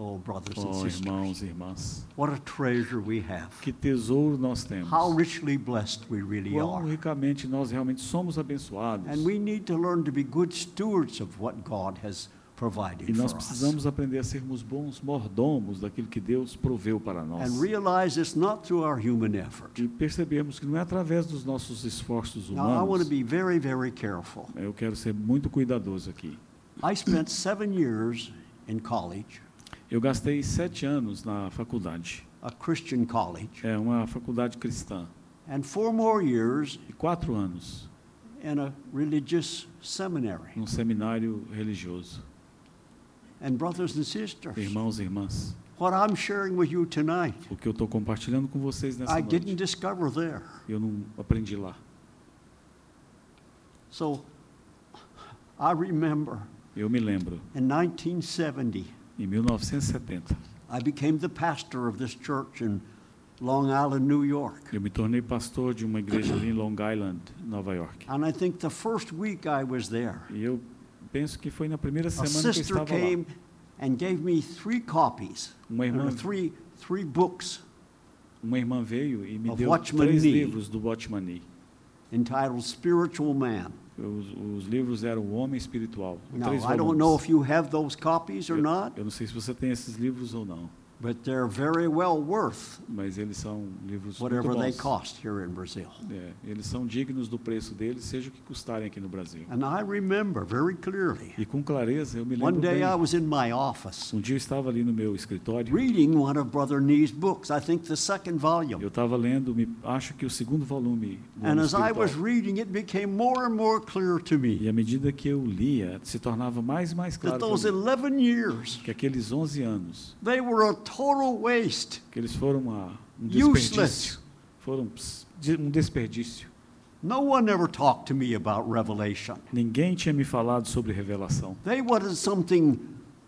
Oh, brothers and Oh, sisters. irmãos e irmãs, What a treasure we have. que tesouro nós temos. How richly blessed we really Quão are. ricamente nós realmente somos abençoados. And we need to learn to be good stewards of what God has provided E nós for us. precisamos aprender a sermos bons mordomos daquilo que Deus proveu para nós. And realize it's not through our human effort. E percebemos que não é através dos nossos esforços Now, I want to humanos. be very, very careful. Eu quero ser muito cuidadoso aqui. I spent seven years in college, Eu gastei sete anos na faculdade. a Christian college, É uma faculdade cristã. and four more years E quatro anos in a religious seminary. num seminário religioso. And, brothers and sisters, Irmãos e irmãs, what I'm sharing with you tonight, o que eu estou compartilhando com vocês nessa I didn't noite, discover there. eu não aprendi lá. So, I remember Eu me lembro, in 1970, em 1970, I became the pastor of this church in Long Island, New York. Eu me tornei pastor de uma igreja ali em Long Island, Nova York. And I think the first week I was there, E eu penso que foi na primeira semana que eu estava lá. and gave me three copies, Uma irmã, three, three books uma irmã veio e me deu Watchman três Nee. livros do Watchman Nee. entitled Spiritual Man. Os, os livros eram O Homem Espiritual. Now, I don't know if you have those copies or eu, not, eu não sei se você tem esses livros ou não, but they're very well worth mas eles são livros whatever muito they bons. cost here in Brazil. É, eles são dignos do preço deles, seja o que custarem aqui no Brasil. And I remember very clearly, E com clareza eu me one lembro day bem. I was in my office Um dia eu estava ali no meu escritório, reading one of Brother Nee's books, I think the second volume. eu estava lendo, me, acho que o segundo volume do And as I was reading, it became more and more clear to me E à medida que eu lia, se tornava mais e mais claro that para those mim 11 years, que aqueles 11 anos, they were a total waste. que eles foram uma, um Useless. desperdício, foram ps, de- um desperdício. No one ever talked to me about Revelation. Ninguém tinha me falado sobre revelação. They wanted something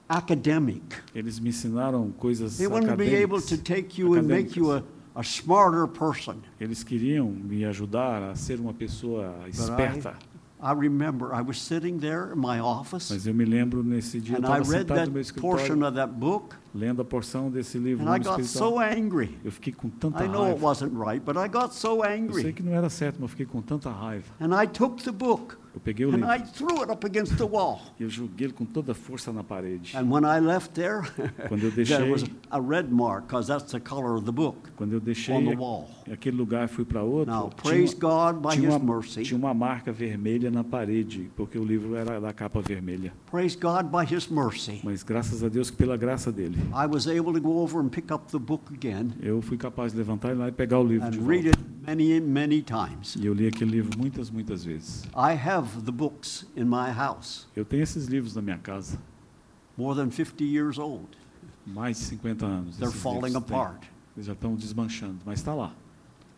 academic. Eles me ensinaram coisas They wanted to be able to take you and make you a, a smarter person. Eles queriam me ajudar a ser uma pessoa esperta. I remember I was sitting there in my office Mas eu me lembro nesse dia, eu and I estava read sentado no meu that portion escritório, of that book lendo a porção desse livro and I got so angry. Eu fiquei com tanta I know it raiva. wasn't right, but I got so Eu sei angry. que não era certo, mas eu fiquei com tanta raiva. And I took the book Eu peguei o and livro I threw it up against the wall. e eu joguei ele com toda a força na parede. And when I left there, Quando eu there was deixei, a red mark because that's the color of the book quando eu deixei on the a- wall. aquele lugar e fui para outro, Now, tinha, praise God by tinha His uma, mercy. tinha uma marca vermelha na parede, porque o livro era da capa vermelha. Praise God by His mercy. Mas graças a Deus que pela graça dele, I was able to go over and pick up the book again eu fui capaz de levantar ele lá e pegar o livro de and read volta. it many, many times. E eu li aquele livro muitas, muitas vezes. I have the books in my house, Eu tenho esses livros na minha casa, more than 50 years old. mais de 50 anos. They're falling têm. apart. Eles já estão desmanchando, mas está lá.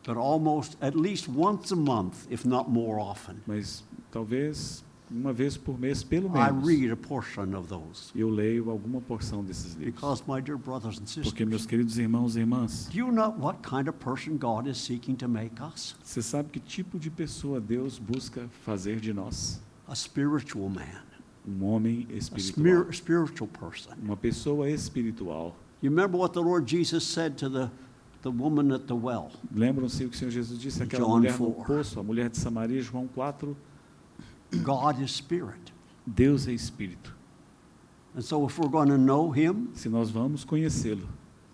But almost at least once a month, if not more often, Mas talvez uma vez por mês, pelo I menos, read a portion of those. eu leio alguma porção desses livros. Because, my dear brothers and sisters, Porque, meus queridos irmãos e irmãs, do you know what kind of person God is seeking to make us? você sabe que tipo de pessoa Deus busca fazer de nós? A spiritual man, Um homem a espiritual. smir- spiritual person. Uma pessoa espiritual. You remember what the Lord Jesus said to the, the woman at the well? Lembram-se o que o Senhor Jesus disse àquela mulher no 4. poço, a mulher de Samaria, João 4, God is spirit. Deus é espírito. And so, if we're going to know Him, Se nós vamos conhecê-lo,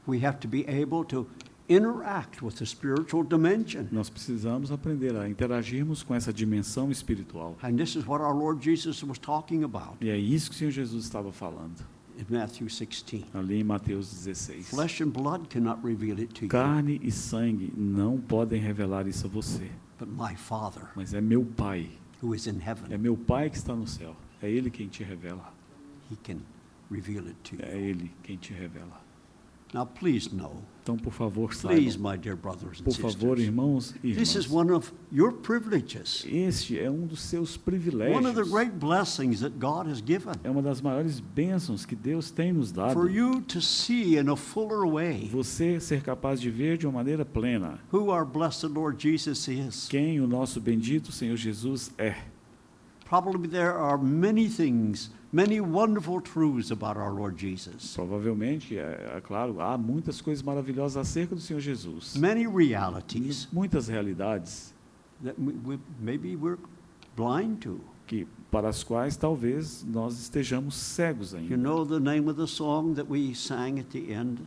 we have to be able to interact with the spiritual dimension. nós precisamos aprender a interagirmos com essa dimensão espiritual. And this is what our Lord Jesus was talking about E é isso que o Senhor Jesus estava falando, in Matthew 16. ali em Mateus 16. Flesh and blood cannot reveal it to you, Carne e sangue não podem revelar isso a você, but my Father mas é meu Pai. Who is in heaven. É meu Pai que está no céu. É Ele quem te revela. He can reveal it to É you. Ele quem te revela. Now, please know, Então, por favor, please, saibam. my dear brothers and Por favor, irmãos e this is irmãs. one of your privileges, Este é um dos seus one of the privilégios. great blessings that God has given É uma das maiores bênçãos que Deus tem nos dado. for you to see in a fuller way Você ser capaz de ver de uma maneira plena who our blessed Lord Jesus is. quem o nosso bendito Senhor Jesus é. Probably there are many things, many wonderful truths about our Lord Jesus, Provavelmente, é, é claro, há muitas coisas maravilhosas acerca do Senhor Jesus. many realities Muitas realidades that we, we, maybe we're blind to. que para as quais talvez nós estejamos cegos You ainda. know the name of the song that we sang at the end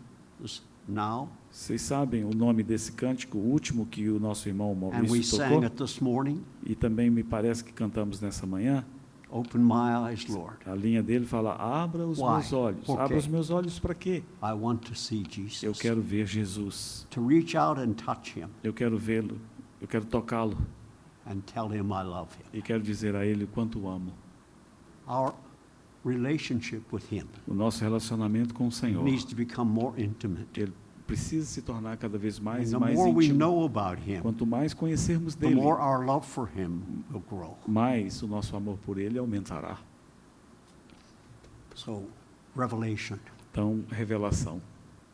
now? Vocês sabem o nome desse cântico, último que o nosso irmão And we Maurício sang tocou? it this morning. E também me parece que cantamos nessa manhã. Open my eyes, Lord. A linha dele fala: Abra os Why? meus olhos. Por quê? Abra os meus olhos para quê? I want to see Jesus. Eu quero ver Jesus. To reach out and touch him Eu quero vê-lo. Eu quero tocá-lo. and tell him I love him. E quero dizer a ele o quanto o amo. Our relationship with him O nosso relacionamento com o Senhor. needs to become more intimate. Ele precisa se tornar cada vez mais e mais íntimo. him, Quanto mais conhecermos dele, mais o nosso amor por ele aumentará. So. Então, revelação.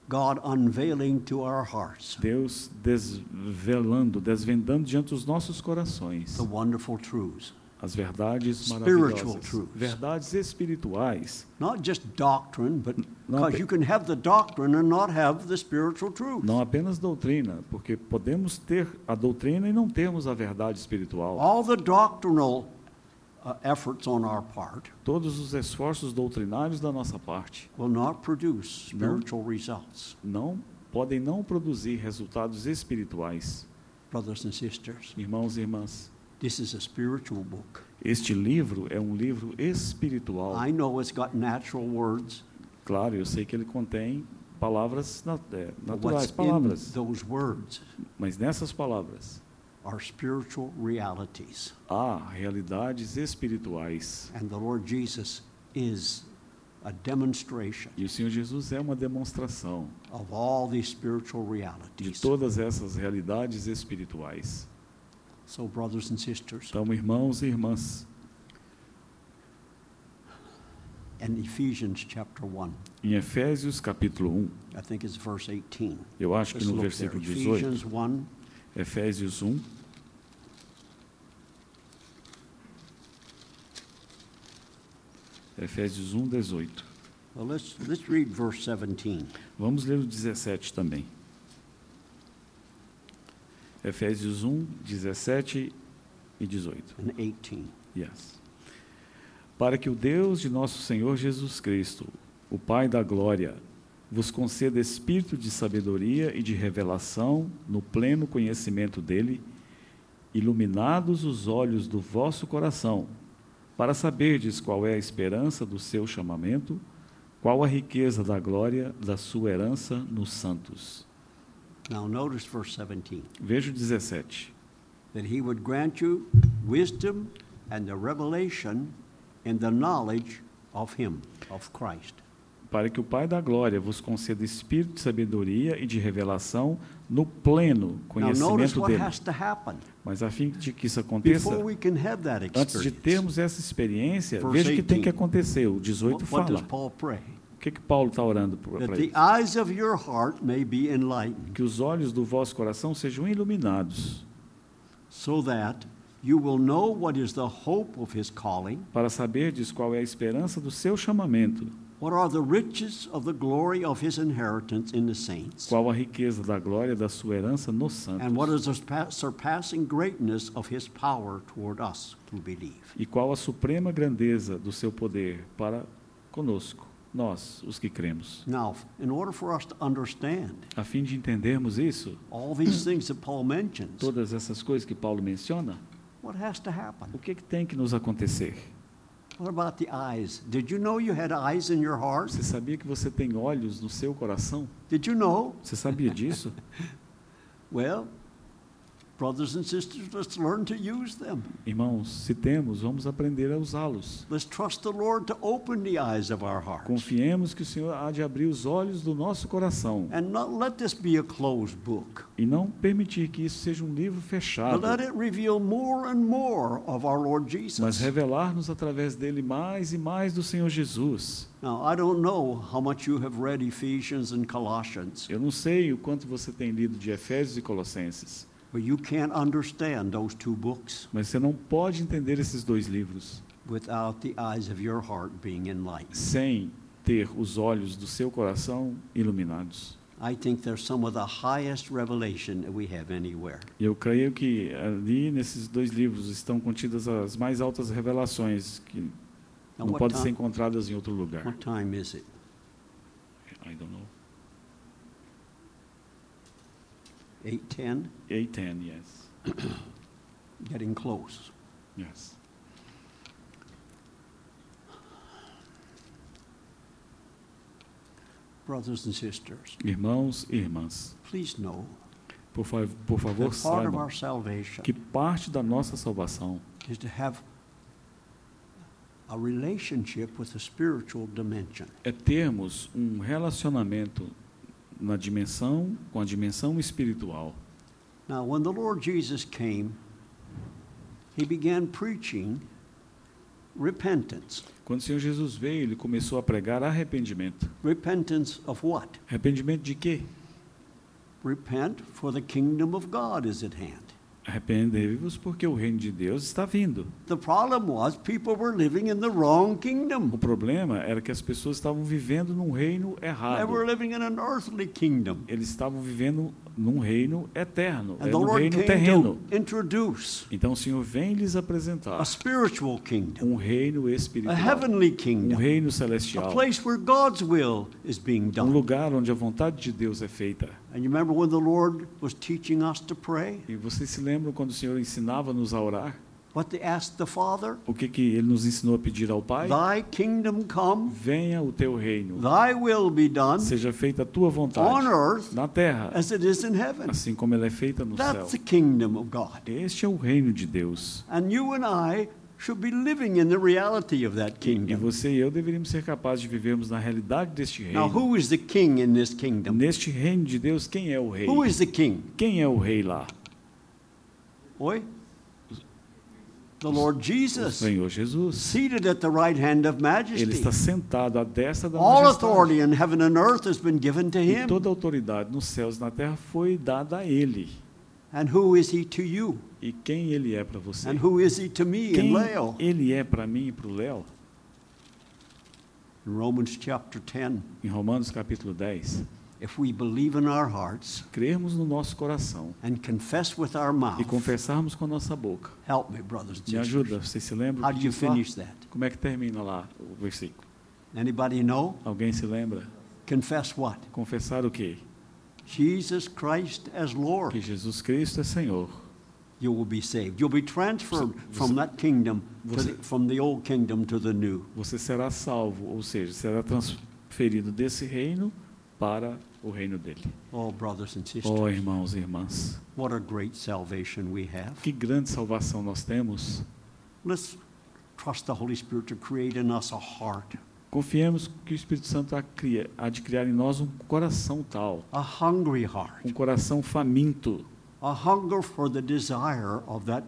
God unveiling to our hearts Deus desvelando, desvendando diante dos nossos corações the wonderful truths. As verdades Spiritual maravilhosas, truths. verdades espirituais. Not just doctrine, but Não because you can have the doctrine and not have the spiritual truth. Não apenas doutrina, porque podemos ter a doutrina e não termos a verdade espiritual. All the doctrinal uh, efforts on our part Todos os esforços doutrinários da nossa parte will not produce spiritual results. não podem não produzir resultados espirituais. Brothers and sisters, Irmãos e irmãs, this is a spiritual book. este livro é um livro espiritual. I know it's got natural words, Claro, eu sei que ele contém palavras na- é, naturais, palavras, those words mas nessas palavras are spiritual realities. há realidades espirituais. And the Lord Jesus is a demonstration E o Senhor Jesus é uma demonstração of all these spiritual de realities. todas essas realidades espirituais. So, brothers and sisters, Então, irmãos e irmãs, in Ephesians chapter 1, em Efésios capítulo 1, I think it's verse 18. eu acho que Let's no look there. versículo 18, Ephesians 1, Efésios 1, Efésios 1, 18. well, let's, let's read verse 17. Vamos ler o 17 também. Efésios 1, 17 e 18. and 18. Yes. Para que o Deus de nosso Senhor Jesus Cristo, o Pai da glória, vos conceda espírito de sabedoria e de revelação no pleno conhecimento dele, iluminados os olhos do vosso coração, para saberdes qual é a esperança do seu chamamento, qual a riqueza da glória da sua herança nos santos. Now, notice verse 17 Veja o 17. that he would grant you wisdom and the revelation in the knowledge of him, of Christ. para que o Pai da glória vos conceda espírito de sabedoria e de revelação no pleno conhecimento dele. Mas a fim de que isso aconteça, antes de termos essa experiência, veja o que tem que 18. acontecer. O 18 What, what does fala. Que, que Paulo está orando para That the ele? eyes of your heart may be enlightened, Que os olhos do vosso coração sejam iluminados, so that you will know what is the hope of his calling, para saberdes qual é a esperança do seu chamamento, what are the riches of the glory of his inheritance in the saints, qual a riqueza da glória da sua herança nos and what santos, is the surpa- surpassing greatness of his power toward us who believe. e qual a suprema grandeza do seu poder para conosco, nós, os que cremos. Now, in order for us to understand A fim de entendermos isso, all these things that Paul mentions, todas essas coisas que Paulo menciona, what has to happen? o que, que tem que nos acontecer? What about the eyes? Did you know you had eyes in your heart? Você sabia que você tem olhos no seu coração? Did you know? Você sabia disso? Well, brothers and sisters, let's learn to use them. Irmãos, se temos, vamos aprender a usá-los. Let's trust the Lord to open the eyes of our hearts. Confiemos que o Senhor há de abrir os olhos do nosso coração And not let this be a closed book, e não permitir que isso seja um livro but fechado, let it reveal more and more of our Lord Jesus. mas revelar-nos através dele mais e mais do Senhor Jesus. Now, I don't know how much you have read Ephesians and Colossians, Eu não sei o quanto você tem lido de Efésios e Colossenses, but you can't understand those two books mas você não pode entender esses dois livros without the eyes of your heart being enlightened. sem ter os olhos do seu coração iluminados. I think they're some of the highest revelation that we have anywhere. E eu creio que ali nesses dois livros estão contidas as mais altas revelações que Now, não what, podem ser time, encontradas em outro lugar. what time is it? I don't know. 8:10, 8:10, yes. getting close. Yes. Brothers and sisters, Irmãos e irmãs, please know por, fa por favor, that part of saibam our salvation que parte da nossa salvação is to have a relationship with the spiritual dimension. é termos um relacionamento na dimensão com a dimensão espiritual. Now, when the Lord Jesus came, he began preaching repentance. Quando o Senhor Jesus veio, ele começou a pregar arrependimento. Repentance of what? Arrependimento de quê? Repent, for the kingdom of God is at hand. Arrependei-vos porque o reino de Deus está vindo. The problem was people were living in the wrong O problema era que as pessoas estavam vivendo num reino They errado. were living in an earthly kingdom. Eles estavam vivendo num reino eterno, And é, num reino terreno. Então o Senhor vem lhes a apresentar spiritual kingdom, um reino a espiritual, um reino celestial, um lugar onde a vontade de Deus é feita. And you remember when the Lord was teaching us to pray? E vocês se lembram quando o Senhor ensinava-nos a orar? What they asked the Father? O que, que ele nos ensinou a pedir ao Pai? Thy kingdom come, Venha o teu reino, thy will be done seja feita a tua on vontade earth na terra, as it is in heaven. assim como ela é feita no céu. That's the kingdom of God. Este é o reino de Deus. And you and I should be living in the reality of that E kingdom. você e eu deveríamos ser capazes de vivermos na realidade deste Now, reino. who is the king in this kingdom? Neste reino de Deus, quem é o rei? Who is the king? Quem é o rei lá? Oi? The Lord O Jesus, Senhor Jesus. seated at the right hand of Ele majesty. está sentado à destra da All majestade. authority in heaven and earth has been given to E him. toda a autoridade nos céus e na terra foi dada a ele. And who is he to you? E quem ele é para você? And who is he to me and Quem Leo? ele é para mim e para o Léo? In Romans chapter 10, Em Romanos capítulo 10, if we believe in our hearts crermos no nosso coração and confess with our mouth, e confessarmos com a nossa boca. help me, brothers and Me ajuda, vocês se lembram? How do you finish that? Como é que termina lá o versículo? Anybody know? Alguém se lembra? Confess what? Confessar o quê? Jesus Christ as Que Lord. Jesus Cristo é Senhor. You will be saved. You'll be transferred Você- from that kingdom, você- the, from the old kingdom to the new. Você será salvo, ou seja, será transferido desse reino para o reino dele. Oh, brothers and sisters, Oh, irmãos e irmãs, what a great salvation we have. que grande salvação nós temos. Let's trust the Holy Spirit to create in us a heart, Confiemos que o Espírito Santo há cria- há de criar em nós um coração tal, a hungry heart, um coração faminto, a hunger for the desire of that,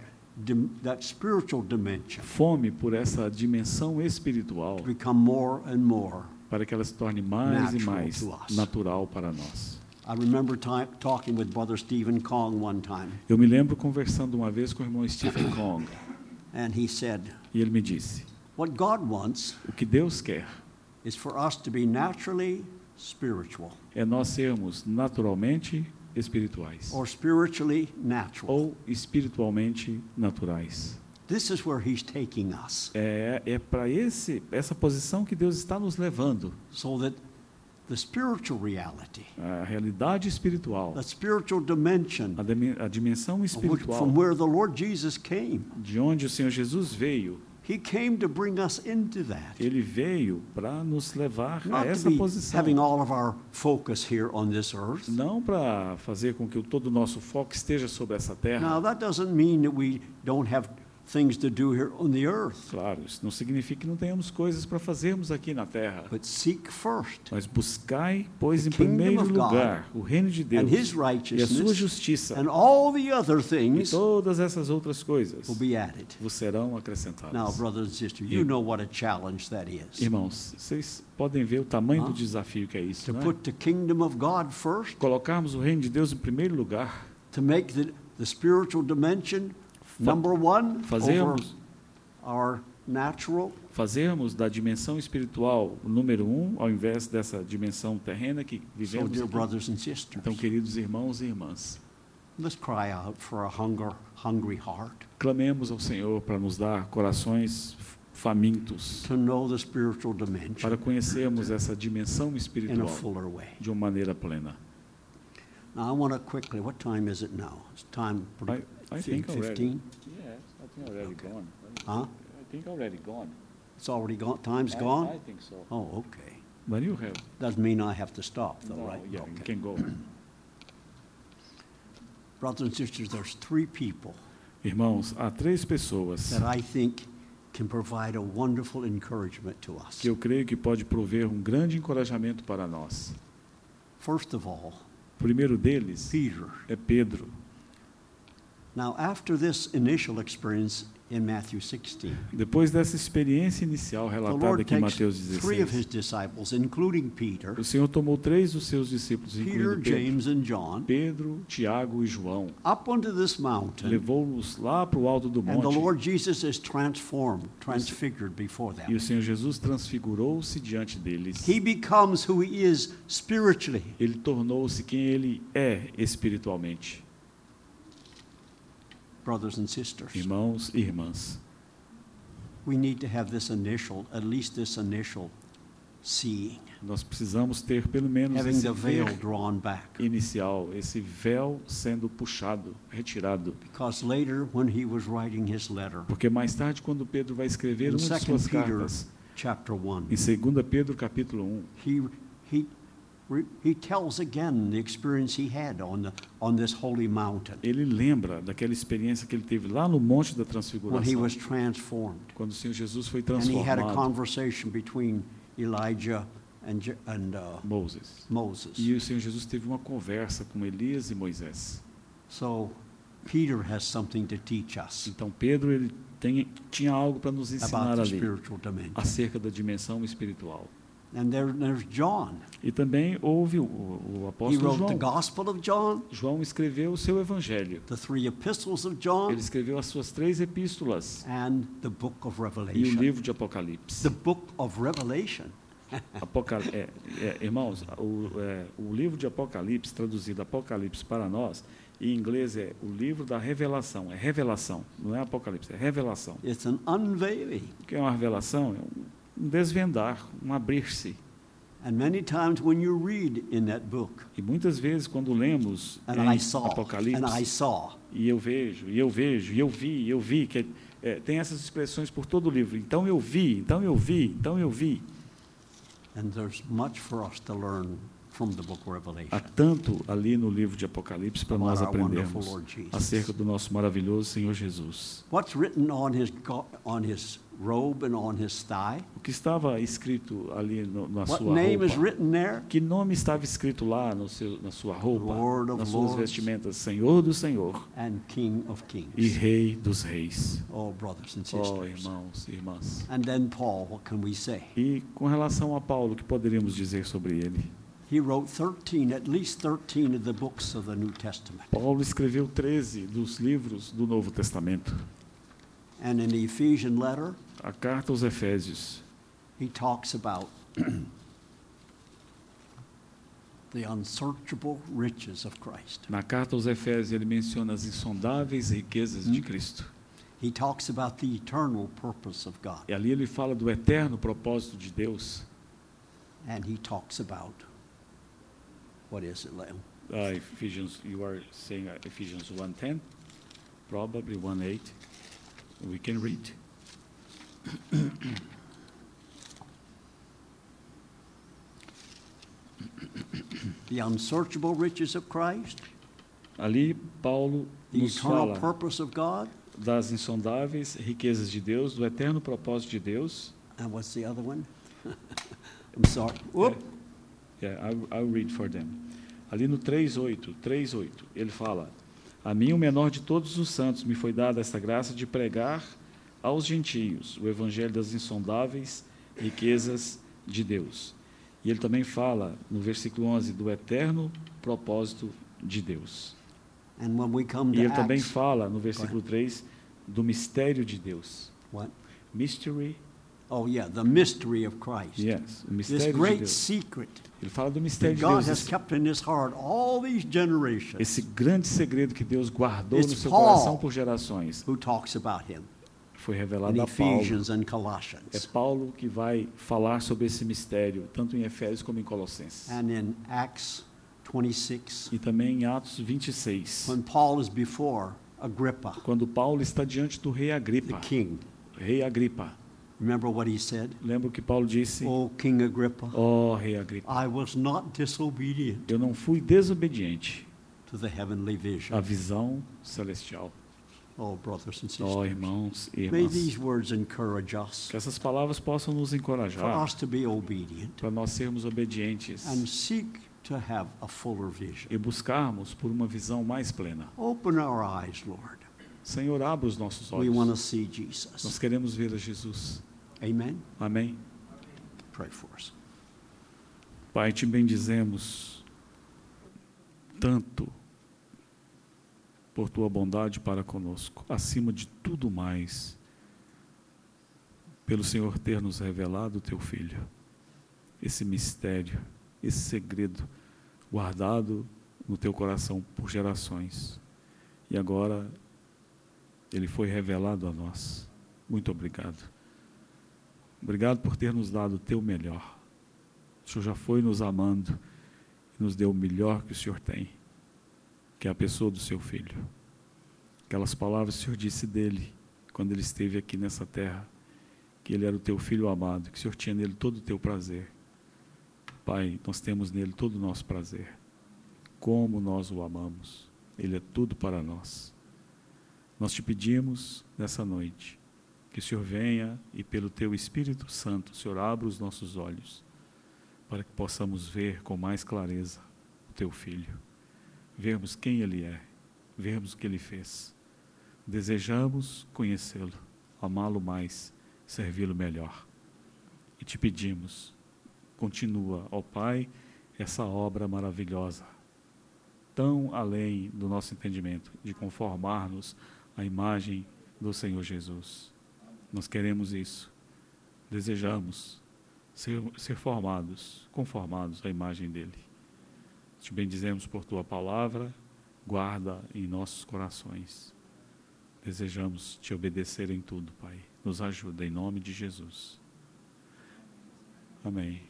that spiritual dimension. Fome por essa dimensão espiritual, more and more. para que ela se torne mais e Natural mais natural para nós. I remember ti- talking with Brother Stephen Kong one time, Eu me lembro conversando uma vez com o irmão Stephen Kong, and he said, e ele me disse: What God wants o que Deus quer is for us to be naturally spiritual é nós sermos naturalmente espirituais or spiritually natural. ou espiritualmente naturais. This is where He's taking us É, é para essa posição que Deus está nos levando. so that the spiritual reality, A realidade espiritual, the spiritual dimension a, dimensão espiritual, from where the Lord Jesus came, de onde o Senhor Jesus veio, He came to bring us into that. ele veio para nos levar a Not to essa posição. having all of our focus here on this earth. Não para fazer com que todo o nosso foco esteja sobre essa terra. Now, that doesn't mean that we don't have things to do here on the earth, Claro, isso não significa que não tenhamos coisas para fazermos aqui na terra. but seek first Mas buscai, pois, em primeiro lugar o reino de and Deus His e a sua justiça, and all the other e things todas essas outras coisas will be added. vos serão Now, acrescentadas. brothers and sisters, you know what a challenge that is. Irmãos, vocês podem ver o tamanho Hã? do desafio que é isso, To é? put the kingdom of God first, Colocarmos o reino de Deus em primeiro lugar, to make the, the spiritual dimension Fazermos, fazermos da dimensão espiritual o número um, ao invés dessa dimensão terrena que vivemos Então, queridos irmãos e irmãs, let's cry out for a hunger, hungry heart clamemos ao Senhor para nos dar corações famintos, to know the spiritual dimension para conhecermos essa dimensão espiritual de uma maneira plena. Now, I want to quickly, what time is it now? It's time pretty, I think already. 15? Yes, I think already Okay. gone. Huh? I think already gone. It's already gone, time's I- gone? I think so. Oh, okay. But you have. Doesn't mean I have to stop though, No, right? yeah, you Okay. can go. Brothers and sisters, there's three people Irmãos, há três pessoas that I think can provide a wonderful encouragement to us. que eu creio que pode prover um grande encorajamento para nós. First of all, primeiro deles Peter. é Pedro. Now, after this initial experience in Matthew 16. Depois dessa experiência inicial The relatada Lord aqui em takes Mateus three of his 16, disciples, including Peter, o Senhor tomou três dos seus discípulos, Peter, incluindo Pedro, James, and John, Pedro, Tiago e João, up onto this mountain, levou-os lá para o alto do and the monte Lord Jesus is transformed, transfigured before e them. o Senhor Jesus transfigurou-se diante deles. He becomes who he is spiritually. Ele tornou-se quem ele é espiritualmente. Brothers and sisters, Irmãos e irmãs, we need to have this initial, at least this initial seeing, nós precisamos ter pelo menos having esse veil drawn back. inicial, esse véu sendo puxado, retirado. Because later, when he was writing his letter, Porque mais tarde, quando Pedro vai escrever in uma de 2 suas Peter cartas, chapter 1, em 2 Pedro capítulo 1, he, he, he tells again the experience he had on, the, on this holy mountain ele lembra daquela experiência que ele teve lá no Monte da when he Transfiguração, was transformed. quando o Senhor Jesus foi And he had a transformado, conversation between Elijah and, and uh, Moses. Moses. E o Senhor Jesus teve uma conversa com Elias e Moisés. So Peter has something to teach us Então Pedro ele tem, tinha algo para nos ensinar ali acerca da dimensão espiritual. And there, there's John. E também houve o, o He apóstolo wrote the João. Gospel of John, João escreveu o seu evangelho. the three epistles of John, Ele escreveu as suas três epístolas and the book of e o livro de Apocalipse. The book of Revelation. Apocal... é, é, irmãos, o, é, o livro de Apocalipse, traduzido Apocalipse para nós, em inglês é o livro da revelação, é revelação, não é Apocalipse, é revelação. It's an unveiling. O que é uma revelação? É um desvendar, um abrir-se. And many times when you read in that book, E muitas vezes, quando lemos saw, Apocalipse, e eu vejo, e eu vejo, e eu vi, e eu vi, que é, tem essas expressões por todo o livro. Então eu vi, então eu vi, então eu vi. and there's much for us to learn from the book of Revelation. Há tanto ali no livro de Apocalipse para nós aprendermos acerca do nosso maravilhoso Senhor Jesus. What's written on his, on his robe and on his thigh? O que estava escrito ali no, na What sua name is roupa? written there? Que nome estava escrito lá no seu, na sua roupa, Lord of nas suas Lords. vestimentas? Senhor do Senhor And King of e Kings. Rei dos Reis. Oh, brothers and Oh, sisters. irmãos e irmãs. And then Paul, what can we say? E com relação a Paulo, o que poderíamos dizer sobre ele? He wrote 13, at least 13 of the books of the New Testament. Paulo escreveu 13 dos livros do Novo Testamento. And in the Ephesian letter, A carta aos Efésios, he talks about the unsearchable riches of Christ. na carta aos Efésios, ele menciona as insondáveis riquezas de Cristo. He talks about the eternal purpose of God. E ali ele fala do eterno propósito de Deus. And he talks about, what is it, Leo? Uh, Ephesians, you are saying uh, Ephesians 1:10, probably 1:8. We can read. The unsearchable riches of Christ, Ali Paulo the nos eternal fala purpose of God, das insondáveis riquezas de Deus, do eterno propósito de Deus. and what's the other one? I'm sorry. Whoop. Yeah, I'll, I'll read for them. Ali no 3:8, 3:8, ele fala: A mim, o menor de todos os santos, me foi dada esta graça de pregar aos gentios o evangelho das insondáveis riquezas de Deus. E ele também fala no versículo 11 do eterno propósito de Deus. And when we come E ele também fala no versículo 3 do mistério de Deus. what? Mystery, Oh, yeah, the mystery of Christ. yes, o This mistério de great Deus. secret Ele fala do mistério that de God Deus. has esse- kept in his heart all these generations. Esse grande segredo que Deus guardou It's no seu Paul. coração por gerações Who talks about him foi in revelado a Paulo. Ephesians and É Colossians. Paulo que vai falar sobre esse mistério, tanto em Efésios como em Colossenses. And in Acts 26, E também em Atos 26, when Paul is before Agrippa, quando Paulo está diante do rei the Agripa. king. Rei Agripa. Remember what he said? Lembra o que Paulo disse? Oh, King Agrippa, Ó rei Agripa, I was not disobedient eu não fui desobediente to the heavenly vision. à visão celestial. Oh, brothers and sisters. irmãos e May irmãs, these words encourage us que essas palavras possam nos for encorajar us to be obedient para nós sermos obedientes and seek to have a fuller vision. e buscarmos por uma visão mais plena. Open our eyes, Lord. Senhor, abra os nossos We want to olhos. see Nós Jesus. queremos ver a Jesus. Amen? Amém? Pray for us. Pai, te bendizemos tanto por tua bondade para conosco, acima de tudo mais, pelo Senhor ter nos revelado o teu Filho, esse mistério, esse segredo guardado no teu coração por gerações. E agora ele foi revelado a nós. Muito obrigado. Obrigado por ter nos dado o teu melhor. O Senhor já foi nos amando e nos deu o melhor que o Senhor tem, que é a pessoa do seu filho. Aquelas palavras que o Senhor disse dele quando ele esteve aqui nessa terra, que ele era o teu filho amado, que o Senhor tinha nele todo o teu prazer. Pai, nós temos nele todo o nosso prazer. Como nós o amamos. Ele é tudo para nós. Nós te pedimos nessa noite que o Senhor venha e pelo teu Espírito Santo, Senhor abra os nossos olhos para que possamos ver com mais clareza o teu filho, vermos quem ele é, vermos o que ele fez. Desejamos conhecê-lo, amá-lo mais, servi-lo melhor. E te pedimos, continua, ó Pai, essa obra maravilhosa, tão além do nosso entendimento, de conformar-nos à imagem do Senhor Jesus. Nós queremos isso, desejamos ser, ser formados, conformados à imagem dele. Te bendizemos por tua palavra, guarda em nossos corações. Desejamos te obedecer em tudo, Pai. Nos ajuda em nome de Jesus. Amém.